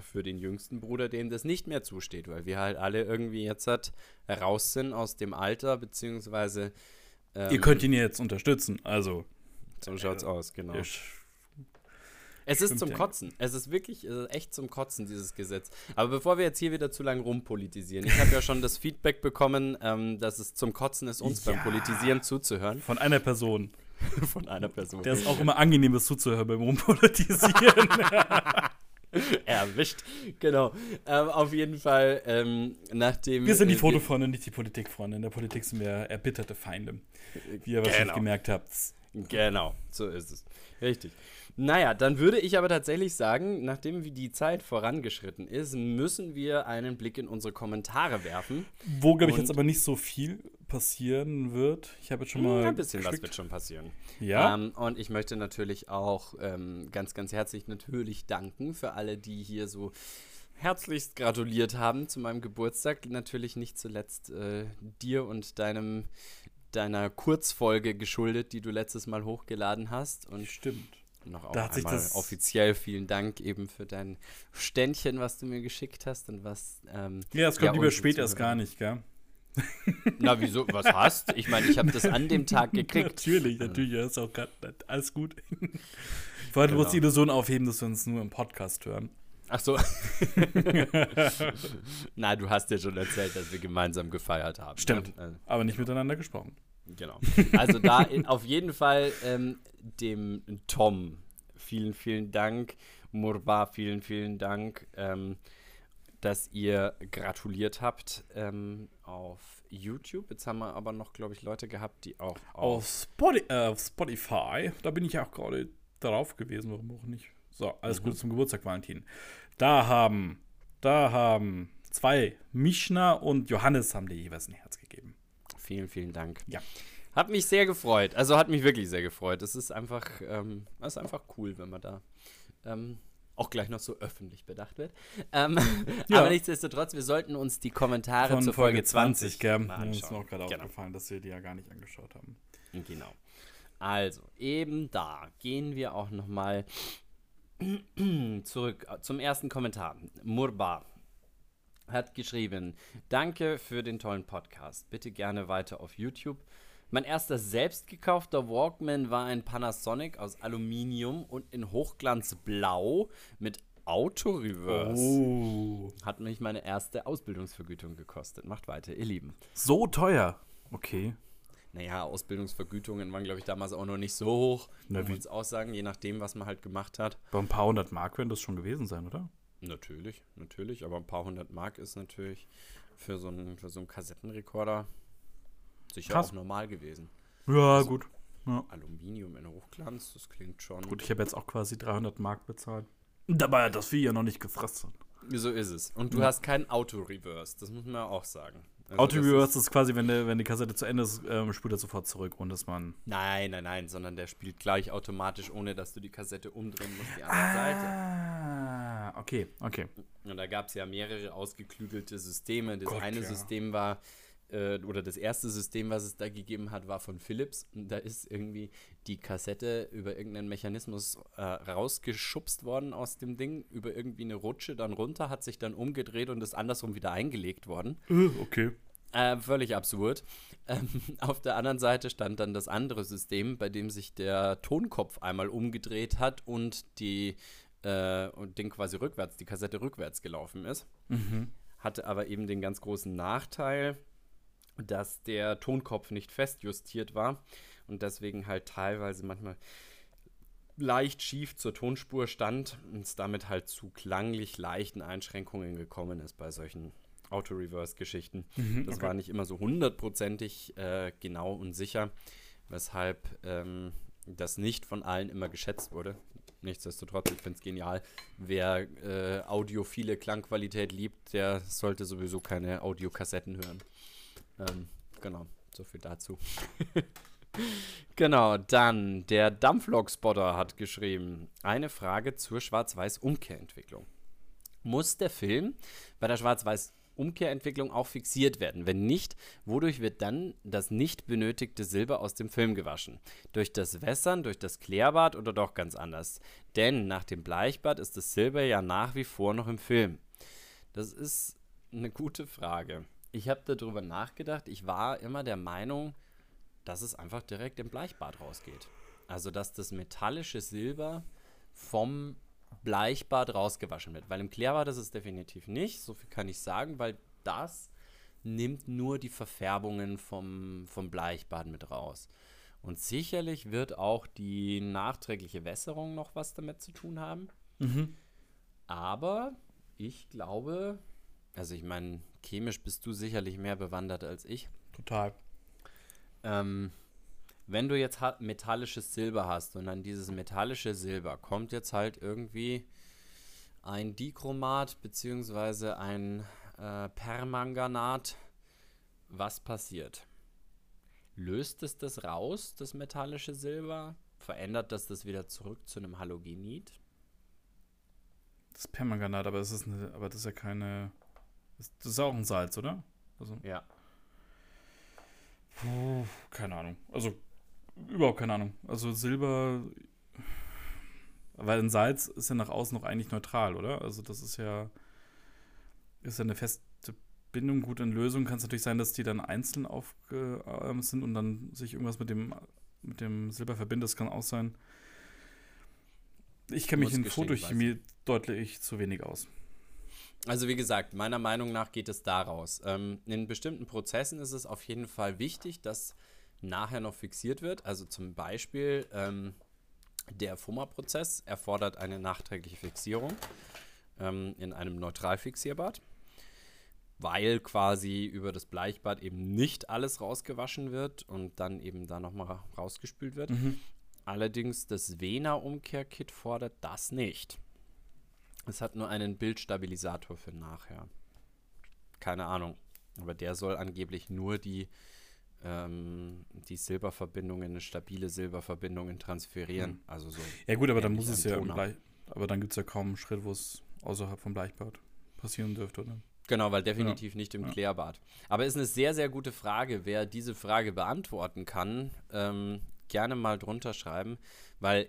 für den jüngsten Bruder dem das nicht mehr zusteht, weil wir halt alle irgendwie jetzt halt raus sind aus dem Alter, beziehungsweise. Ihr könnt ihn jetzt unterstützen, also. So schaut's äh, aus, genau. Ich Es ist zum. Kotzen. Es ist wirklich es ist echt zum Kotzen, dieses Gesetz. Aber bevor wir jetzt hier wieder zu lange rumpolitisieren, ich habe ja schon das Feedback bekommen, ähm, dass es zum Kotzen ist, uns beim Ja. Politisieren zuzuhören. Von einer Person. Von einer Person. Der ist auch immer angenehm, das zuzuhören beim Rumpolitisieren. Erwischt. Genau. Ähm, auf jeden Fall, ähm, nachdem. wir sind die äh, Fotofreunde, nicht die Politikfreunde. In der Politik sind wir erbitterte Feinde. Wie ihr wahrscheinlich Genau. gemerkt habt. Genau, so ist es. Richtig. Naja, dann würde ich aber tatsächlich sagen, nachdem wie die Zeit vorangeschritten ist, müssen wir einen Blick in unsere Kommentare werfen. Wo, glaube ich, jetzt aber nicht so viel passieren wird. Ich habe jetzt schon mal. Hm, Ein bisschen was geschickt. wird schon passieren. Ja. Ähm, und ich möchte natürlich auch ähm, ganz, ganz herzlich natürlich danken für alle, die hier so herzlichst gratuliert haben zu meinem Geburtstag. Natürlich nicht zuletzt äh, dir und deinem deiner Kurzfolge geschuldet, die du letztes Mal hochgeladen hast. Und Stimmt. Noch auch Da hat sich einmal das- offiziell vielen Dank eben für dein Ständchen, was du mir geschickt hast und was. Ähm, Ja, es kommt Ja, lieber spät erst gar nicht, gell? na, wieso? Was hast? Ich meine, ich habe das an dem Tag gekriegt. natürlich, natürlich, ja, ist auch gerade alles gut. Vorher du Genau. musst die Illusion aufheben, dass wir uns nur im Podcast hören. Ach so. Na, du hast ja schon erzählt, dass wir gemeinsam gefeiert haben. Stimmt. Ne? Aber nicht miteinander gesprochen. Genau. Also da in, auf jeden Fall ähm, dem Tom vielen, vielen Dank. Murba, vielen, vielen Dank, ähm, dass ihr gratuliert habt ähm, auf YouTube. Jetzt haben wir aber noch, glaube ich, Leute gehabt, die auch auf Auf, Spoti äh, Spotify, da bin ich auch gerade drauf gewesen, warum auch nicht. So, alles Mhm. Gute zum Geburtstag, Valentin. Da haben, da haben zwei, Mischna und Johannes haben dir jeweils ein Herz gegeben. Vielen, vielen Dank. Ja. Hat mich sehr gefreut. Also hat mich wirklich sehr gefreut. Es ist einfach, ähm, ist einfach cool, wenn man da ähm, auch gleich noch so öffentlich bedacht wird. Ähm, Ja. Aber nichtsdestotrotz, wir sollten uns die Kommentare Von zur Folge 20 gell? mal Ja, ist mir auch gerade Genau. aufgefallen, dass wir die ja gar nicht angeschaut haben. Genau. Also, eben da gehen wir auch noch mal zurück äh, zum ersten Kommentar. Murba hat geschrieben, danke für den tollen Podcast. Bitte gerne weiter auf YouTube. Mein erster selbst gekaufter Walkman war ein Panasonic aus Aluminium und in Hochglanzblau mit Auto-Reverse. Oh. Hat mich meine erste Ausbildungsvergütung gekostet. Macht weiter, ihr Lieben. So teuer. Okay. Naja, Ausbildungsvergütungen waren, glaube ich, damals auch noch nicht so hoch. Na, Muss uns auch sagen, je nachdem, was man halt gemacht hat. Bei ein paar hundert Mark werden das schon gewesen sein, oder? Natürlich, natürlich. Aber ein paar hundert Mark ist natürlich für so einen, für so einen Kassettenrekorder sicher Krass. auch normal gewesen. Ja, gut. Ja. Aluminium in Hochglanz, das klingt schon. Gut, ich habe jetzt auch quasi 300 Mark bezahlt. Dabei hat das Vieh ja noch nicht gefressen. So ist es. Und du Ja. hast kein Auto-Reverse, das muss man ja auch sagen. Also Auto das Reverse ist quasi, wenn, der, wenn die Kassette zu Ende ist, ähm, spult er sofort zurück, ohne dass man. Nein, nein, nein, sondern der spielt gleich automatisch, ohne dass du die Kassette umdrehen musst, die andere Seite. Okay, okay. Und da gab es ja mehrere ausgeklügelte Systeme. Das Gott, eine ja. System war, äh, oder das erste System, was es da gegeben hat, war von Philips. Und da ist irgendwie die Kassette über irgendeinen Mechanismus äh, rausgeschubst worden aus dem Ding, über irgendwie eine Rutsche, dann runter, hat sich dann umgedreht und ist andersrum wieder eingelegt worden. Äh, okay. Äh, völlig absurd. Ähm, auf der anderen Seite stand dann das andere System, bei dem sich der Tonkopf einmal umgedreht hat und die äh, und Ding quasi rückwärts, die Kassette rückwärts gelaufen ist. Mhm. Hatte aber eben den ganz großen Nachteil, dass der Tonkopf nicht festjustiert war und deswegen halt teilweise manchmal leicht schief zur Tonspur stand und es damit halt zu klanglich leichten Einschränkungen gekommen ist bei solchen Auto-Reverse-Geschichten. Mhm, Das okay. war nicht immer so hundertprozentig äh, genau und sicher, weshalb ähm, das nicht von allen immer geschätzt wurde. Nichtsdestotrotz, ich finde es genial. Wer äh, audiophile Klangqualität liebt, der sollte sowieso keine Audiokassetten hören. Ähm, genau, so viel dazu. genau, dann der Dampflog-Spotter hat geschrieben, eine Frage zur Schwarz-Weiß-Umkehrentwicklung. Muss der Film bei der Schwarz-Weiß-Umkehrentwicklung auch fixiert werden? Wenn nicht, wodurch wird dann das nicht benötigte Silber aus dem Film gewaschen? Durch das Wässern, durch das Klärbad oder doch ganz anders? Denn nach dem Bleichbad ist das Silber ja nach wie vor noch im Film. Das ist eine gute Frage. Ich habe darüber nachgedacht. Ich war immer der Meinung, dass es einfach direkt im Bleichbad rausgeht. Also, dass das metallische Silber vom Bleichbad rausgewaschen wird. Weil im Klärbad ist es definitiv nicht, so viel kann ich sagen, weil das nimmt nur die Verfärbungen vom, vom Bleichbad mit raus. Und sicherlich wird auch die nachträgliche Wässerung noch was damit zu tun haben. Mhm. Aber ich glaube, also ich meine, chemisch bist du sicherlich mehr bewandert als ich. Total. Ähm, wenn du jetzt metallisches Silber hast und an dieses metallische Silber kommt jetzt halt irgendwie ein Dichromat beziehungsweise ein äh, Permanganat, was passiert? Löst es das raus, das metallische Silber? Verändert das das wieder zurück zu einem Halogenid? Das Permanganat, aber das ist, eine, aber das ist ja keine. Das das ist auch ein Salz, oder? Also, Ja. puh, keine Ahnung. Also, überhaupt keine Ahnung. Also, Silber. Weil ein Salz ist ja nach außen noch eigentlich neutral, oder? Also, das ist ja. Ist ja eine feste Bindung. Gut, in Lösung kann es natürlich sein, dass die dann einzeln aufge ähm, sind und dann sich irgendwas mit dem, mit dem Silber verbindet. Das kann auch sein. Ich kenne mich in Fotochemie deutlich zu wenig aus. Also wie gesagt, meiner Meinung nach geht es daraus. Ähm, in bestimmten Prozessen ist es auf jeden Fall wichtig, dass nachher noch fixiert wird. Also zum Beispiel ähm, der FOMA-Prozess erfordert eine nachträgliche Fixierung ähm, in einem neutral fixierbad, weil quasi über das Bleichbad eben nicht alles rausgewaschen wird und dann eben da nochmal rausgespült wird. Mhm. Allerdings das Vena-Umkehrkit fordert das nicht. Es hat nur einen Bildstabilisator für nachher. Keine Ahnung. Aber der soll angeblich nur die, ähm, die Silberverbindungen, stabile Silberverbindungen transferieren. Mhm. Also so. Ja gut, aber dann muss es ja im. Bleich, aber dann gibt es ja kaum einen Schritt, wo es außerhalb vom Bleichbad passieren dürfte, oder? Genau, weil definitiv nicht im Ja. Klärbad. Aber ist eine sehr, sehr gute Frage. Wer diese Frage beantworten kann, ähm, gerne mal drunter schreiben, weil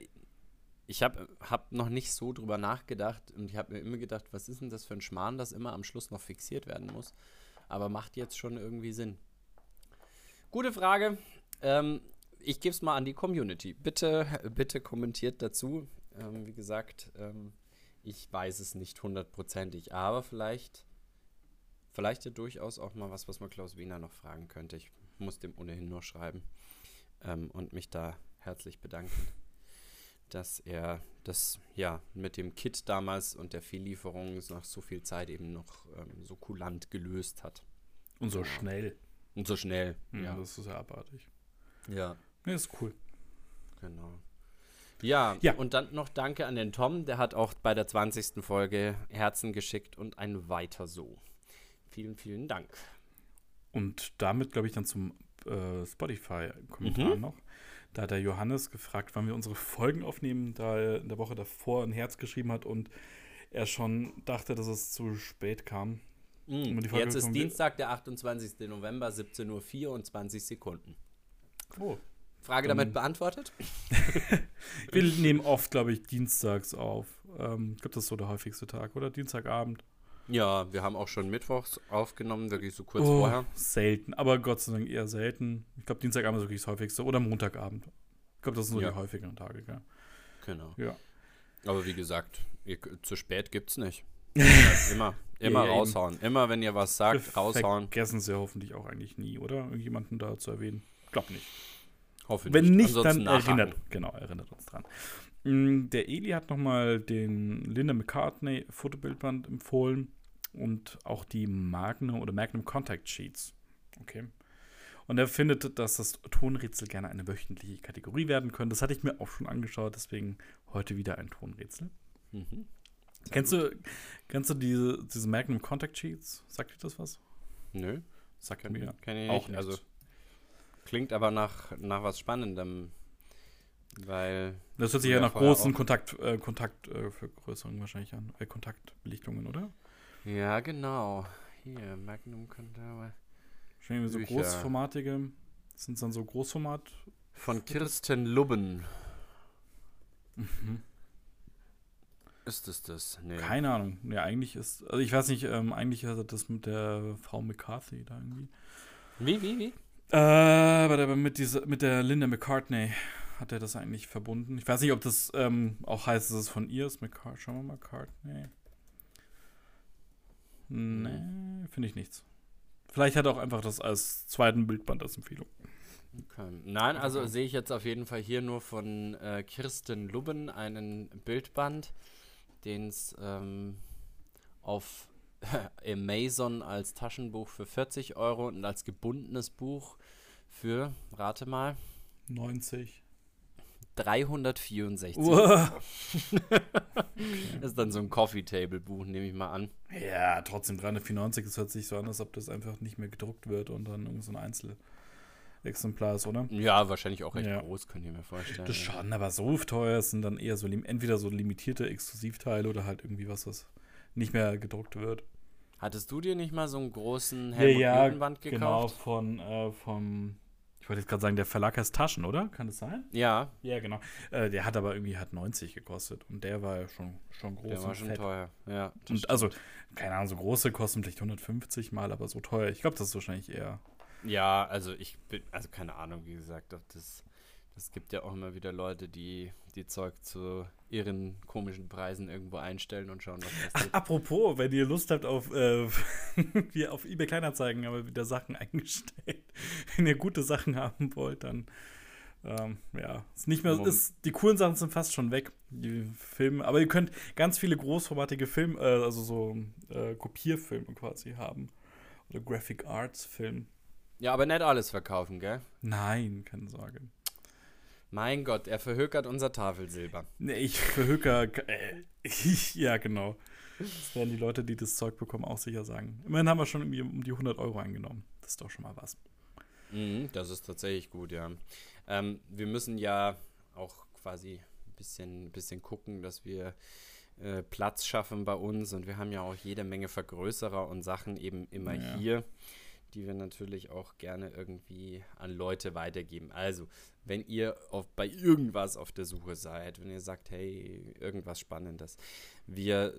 ich habe hab noch nicht so drüber nachgedacht und ich habe mir immer gedacht, was ist denn das für ein Schmarrn, das immer am Schluss noch fixiert werden muss. Aber macht jetzt schon irgendwie Sinn. Gute Frage. Ähm, ich gebe es mal an die Community. Bitte, bitte kommentiert dazu. Ähm, wie gesagt, ähm, ich weiß es nicht hundertprozentig, aber vielleicht Vielleicht ja durchaus auch mal was, was man Klaus Wiener noch fragen könnte. Ich muss dem ohnehin nur schreiben ähm, und mich da herzlich bedanken, dass er das ja mit dem Kit damals und der Viellieferung nach so viel Zeit eben noch ähm, so kulant gelöst hat. Und so Genau. schnell. Und so schnell. Ja, Ja, das ist ja abartig. ja Nee, ist cool. genau. Ja, Ja. und dann noch Danke an den Tom, der hat auch bei der 20. Folge Herzen geschickt und ein Weiter so. Vielen, vielen Dank. Und damit, glaube ich, dann zum äh, Spotify-Kommentar Mhm. noch. Da hat der Johannes gefragt, wann wir unsere Folgen aufnehmen, da er in der Woche davor ein Herz geschrieben hat und er schon dachte, dass es zu spät kam. Mm, Jetzt ist Dienstag, der 28. November, 17.24 Uhr Sekunden. Oh. Frage damit beantwortet? Wir nehmen oft, glaube ich, dienstags auf. Ähm, ich glaube, das ist so der häufigste Tag, oder? Dienstagabend. Ja, wir haben auch schon mittwochs aufgenommen, wirklich so kurz Oh, vorher. Selten, aber Gott sei Dank eher selten. Ich glaube, Dienstagabend ist wirklich das häufigste. Oder Montagabend. Ich glaube, das sind so Ja. die häufigeren Tage, gell? Genau. Ja. Aber wie gesagt, ihr, zu spät gibt's nicht. immer, immer Ja, eben. raushauen. Immer wenn ihr was sagt, Wir raushauen. Vergessen sie hoffentlich auch eigentlich nie, oder? Irgendjemanden da zu erwähnen. Glaub nicht. Hoffe Wenn nicht, Ansonsten dann nachhaken. erinnert, genau, erinnert uns dran. Mm, Der Eli hat nochmal den Linda McCartney Fotobildband empfohlen und auch die Magnum oder Magnum Contact Sheets. Okay. Und er findet, dass das Tonrätsel gerne eine wöchentliche Kategorie werden könnte. Das hatte ich mir auch schon angeschaut, deswegen heute wieder ein Tonrätsel. Mhm. Kennst du, kennst du diese, diese Magnum Contact Sheets? Sagt dir das was? Nö, Sagt kenn, mir kenn ich auch nicht. Also klingt aber nach, nach was Spannendem. Weil, Das hört sich Ja, nach großen. Kontakt, äh, Kontaktvergrößerungen wahrscheinlich an. Äh, Kontaktbelichtungen, oder? ja genau. Hier, Magnum Contour. Wahrscheinlich so großformatige. Sind dann so Großformat. Von Kirsten Lubben. Mhm. Ist es das? Nee. Keine Ahnung. Ja, eigentlich ist. Also ich weiß nicht, ähm, eigentlich hat er das mit der Frau McCarthy da irgendwie. Wie, wie, wie? Äh, aber mit dieser, mit der Linda McCartney hat er das eigentlich verbunden? Ich weiß nicht, ob das ähm, auch heißt, dass es von ihr ist. McCart Schauen wir mal, Cart. Nee. Nee, finde ich nichts. Vielleicht hat er auch einfach das als zweiten Bildband als Empfehlung. Okay. Nein, also okay. sehe ich jetzt auf jeden Fall hier nur von äh, Kirsten Lubben einen Bildband, den es ähm, auf Amazon als Taschenbuch für 40 Euro und als gebundenes Buch für, rate mal, 90. 364. Wow. das ist dann so ein Coffee-Table-Buch, nehme ich mal an. Ja, trotzdem 394, das hört sich so an, als ob das einfach nicht mehr gedruckt wird und dann irgend so ein Einzelexemplar ist, oder? Ja, wahrscheinlich auch recht ja. groß, könnt ihr mir vorstellen. Das schon, aber so teuer sind dann eher so entweder so limitierte Exklusivteile oder halt irgendwie was, was nicht mehr gedruckt wird. Hattest du dir nicht mal so einen großen Helmut ja, ja, gekauft? Genau, von äh, vom ich wollte jetzt gerade sagen, der Verlag heißt Taschen, oder? Kann das sein? Ja. Ja, genau. Äh, der hat aber irgendwie hat 90 gekostet und der war ja schon, schon groß. Der war schon fett. teuer, ja. Und also, keine Ahnung, so große kosten vielleicht 150 mal, aber so teuer. Ich glaube, das ist wahrscheinlich eher. Ja, also ich bin, also keine Ahnung, wie gesagt, das es gibt ja auch immer wieder Leute, die die Zeug zu ihren komischen Preisen irgendwo einstellen und schauen, was passiert. Ach, apropos, wenn ihr Lust habt auf, äh, wir auf eBay Kleinanzeigen haben wir wieder Sachen eingestellt. wenn ihr gute Sachen haben wollt, dann ähm, ja, ist nicht mehr, ist, die coolen Sachen sind fast schon weg, die Filme, aber ihr könnt ganz viele großformatige Filme, äh, also so äh, Kopierfilme quasi haben. Oder Graphic Arts Film. Ja, aber nicht alles verkaufen, gell? Nein, keine Sorge. Mein Gott, er verhökert unser Tafelsilber. Nee, ich verhöker. Äh, ja, genau. Das werden die Leute, die das Zeug bekommen, auch sicher sagen. Immerhin haben wir schon irgendwie um die 100 Euro eingenommen. Das ist doch schon mal was. Mhm, das ist tatsächlich gut, ja. Ähm, wir müssen ja auch quasi ein bisschen, bisschen gucken, dass wir äh, Platz schaffen bei uns. Und wir haben ja auch jede Menge Vergrößerer und Sachen eben immer ja. hier die wir natürlich auch gerne irgendwie an Leute weitergeben. Also, wenn ihr auf, bei irgendwas auf der Suche seid, wenn ihr sagt, hey, irgendwas Spannendes, wir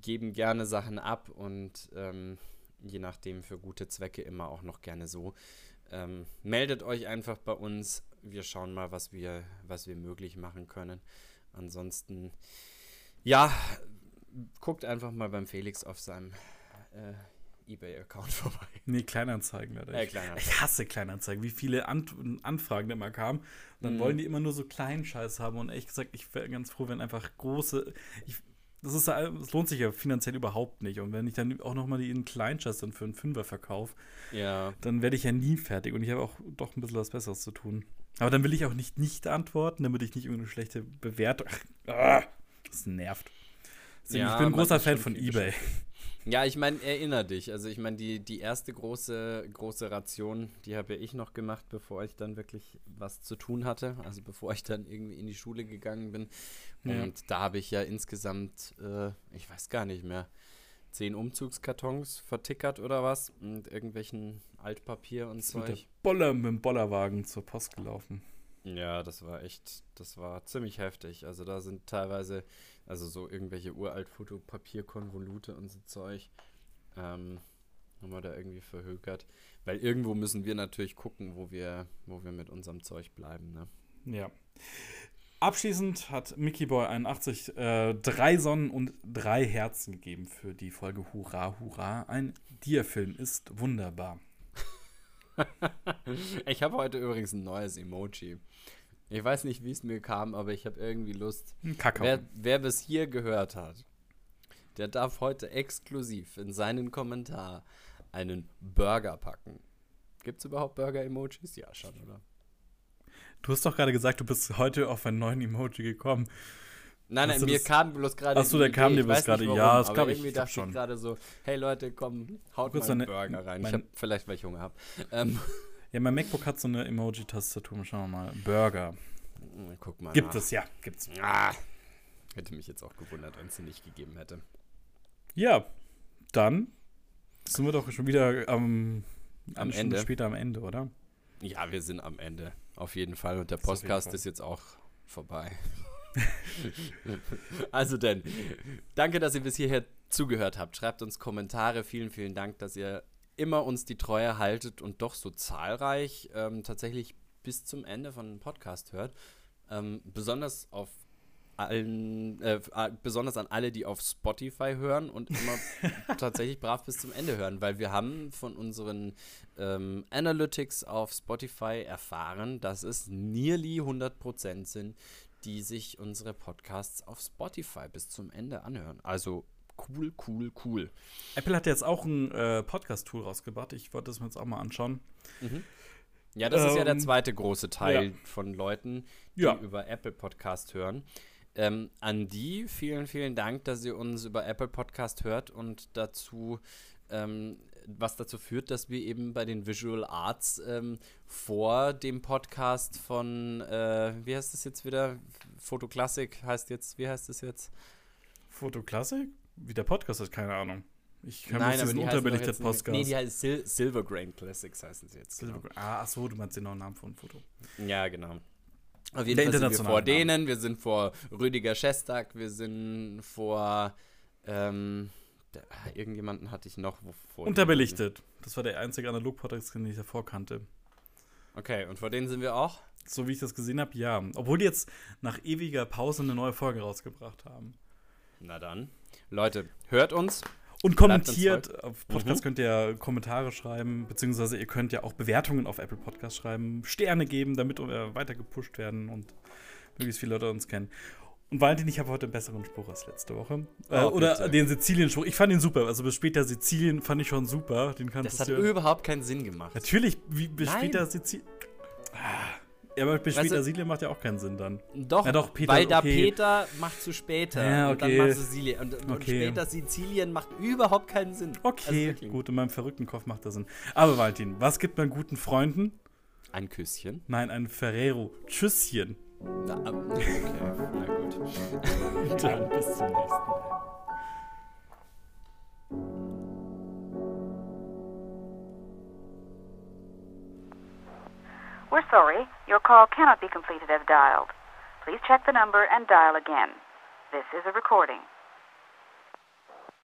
geben gerne Sachen ab und ähm, je nachdem für gute Zwecke immer auch noch gerne so. Ähm, meldet euch einfach bei uns. Wir schauen mal, was wir, was wir möglich machen können. Ansonsten, ja, guckt einfach mal beim Felix auf seinem äh, eBay-Account vorbei. Nee, Kleinanzeigen leider. Äh, Kleinanzeigen. Ich hasse Kleinanzeigen, wie viele An Anfragen immer kamen. Und dann mhm. wollen die immer nur so kleinen Scheiß haben. Und ehrlich gesagt, ich wäre ganz froh, wenn einfach große. Ich, das, ist, das lohnt sich ja finanziell überhaupt nicht. Und wenn ich dann auch nochmal den kleinen Scheiß dann für einen Fünfer verkaufe, ja. dann werde ich ja nie fertig. Und ich habe auch doch ein bisschen was Besseres zu tun. Aber dann will ich auch nicht nicht antworten, damit ich nicht irgendeine schlechte Bewertung. Ach, das nervt. Deswegen, ja, ich bin ein großer Fan von eBay. Ja, ich meine, erinner dich. Also ich meine, die, die erste große, große Ration, die habe ich noch gemacht, bevor ich dann wirklich was zu tun hatte. Also bevor ich dann irgendwie in die Schule gegangen bin. Ja. Und da habe ich ja insgesamt, äh, ich weiß gar nicht mehr, zehn Umzugskartons vertickert oder was. Und irgendwelchen Altpapier und so. Mit, Boller, mit dem Bollerwagen zur Post gelaufen. Ja, das war echt, das war ziemlich heftig. Also da sind teilweise also so irgendwelche uralt Fotopapierkonvolute und so Zeug. Ähm, haben wir da irgendwie verhökert. Weil irgendwo müssen wir natürlich gucken, wo wir, wo wir mit unserem Zeug bleiben. Ne? Ja. Abschließend hat Mickey Boy 81 äh, drei Sonnen und drei Herzen gegeben für die Folge Hurra, Hurra. Ein Dia-Film ist wunderbar. ich habe heute übrigens ein neues Emoji. Ich weiß nicht, wie es mir kam, aber ich habe irgendwie Lust. Kakao. Wer, wer bis hier gehört hat, der darf heute exklusiv in seinen Kommentar einen Burger packen. Gibt es überhaupt Burger-Emojis? Ja, schon, oder? Du hast doch gerade gesagt, du bist heute auf einen neuen Emoji gekommen. Nein, nein, mir kam bloß gerade. Achso, der kam dir bloß gerade. Ja, das glaube ich. Irgendwie dachte ich gerade so: Hey Leute, komm, haut mal einen Burger rein. Ich hab, vielleicht, weil ich Hunger habe. Ähm. Ja, mein MacBook hat so eine Emoji-Tastatur. Schauen wir mal. Burger. Guck mal. Gibt nach. es, ja. Gibt's. Ah, hätte mich jetzt auch gewundert, wenn es sie nicht gegeben hätte. Ja, dann sind wir doch schon wieder am, am Ende. später am Ende, oder? Ja, wir sind am Ende. Auf jeden Fall. Und der Podcast ist jetzt auch vorbei. also denn, danke, dass ihr bis hierher zugehört habt. Schreibt uns Kommentare. Vielen, vielen Dank, dass ihr immer uns die Treue haltet und doch so zahlreich. Ähm, tatsächlich bis zum Ende von einem Podcast hört. Ähm, besonders auf allen, äh, besonders an alle, die auf Spotify hören und immer tatsächlich brav bis zum Ende hören, weil wir haben von unseren ähm, Analytics auf Spotify erfahren, dass es nearly 100% sind, die sich unsere Podcasts auf Spotify bis zum Ende anhören. Also cool, cool, cool. Apple hat jetzt auch ein äh, Podcast-Tool rausgebracht. Ich wollte das mir jetzt auch mal anschauen. Mhm. Ja, das ähm, ist ja der ähm, zweite große Teil ja. von Leuten, die ja. über Apple Podcast hören. Ähm, an die vielen, vielen Dank, dass ihr uns über Apple Podcast hört und dazu, ähm, was dazu führt, dass wir eben bei den Visual Arts ähm, vor dem Podcast von, äh, wie heißt das jetzt wieder? Fotoklassik heißt jetzt, wie heißt das jetzt? Fotoklassik? Wie der Podcast ist, keine Ahnung. Ich kann Nein, aber die unterbelichtet Podcast. Nee, die heißt Sil Silver Grain Classics heißen sie jetzt. Genau. Ah, ach so, du meinst den neuen Namen von Foto. Ja, genau. Auf jeden Fall sind wir vor denen, wir sind vor Rüdiger Schestag, wir sind vor ähm, der, irgendjemanden hatte ich noch. Vor Unterbelichtet. Das war der einzige Analog-Podcast, den ich davor kannte. Okay, und vor denen sind wir auch? So wie ich das gesehen habe, ja. Obwohl die jetzt nach ewiger Pause eine neue Folge rausgebracht haben. Na dann. Leute, hört uns. Und kommentiert. Auf Podcast mhm. könnt ihr Kommentare schreiben, beziehungsweise ihr könnt ja auch Bewertungen auf Apple Podcast schreiben, Sterne geben, damit wir weiter gepusht werden und möglichst viele Leute uns kennen. Und Valentin, ich habe heute einen besseren Spruch als letzte Woche. Äh, oh, oder den Sizilien-Spruch. Ich fand ihn super. Also bis später Sizilien fand ich schon super. Den das hat überhaupt keinen Sinn gemacht. Natürlich, wie bis Nein. später Sizilien. Ah. Ja, aber bis später Siedler macht ja auch keinen Sinn dann. Doch, ja, doch Peter, weil da okay. Peter macht zu später. Ja, okay. Und dann macht Sizilien. Und, und okay. später Sizilien macht überhaupt keinen Sinn. Okay, also gut, in meinem verrückten Kopf macht das Sinn. Aber Valentin, was gibt man guten Freunden? Ein Küsschen? Nein, ein Ferrero. Tschüsschen. Na, okay, na gut. dann bis zum nächsten Mal. We're sorry, your call cannot be completed as dialed. Please check the number and dial again. This is a recording.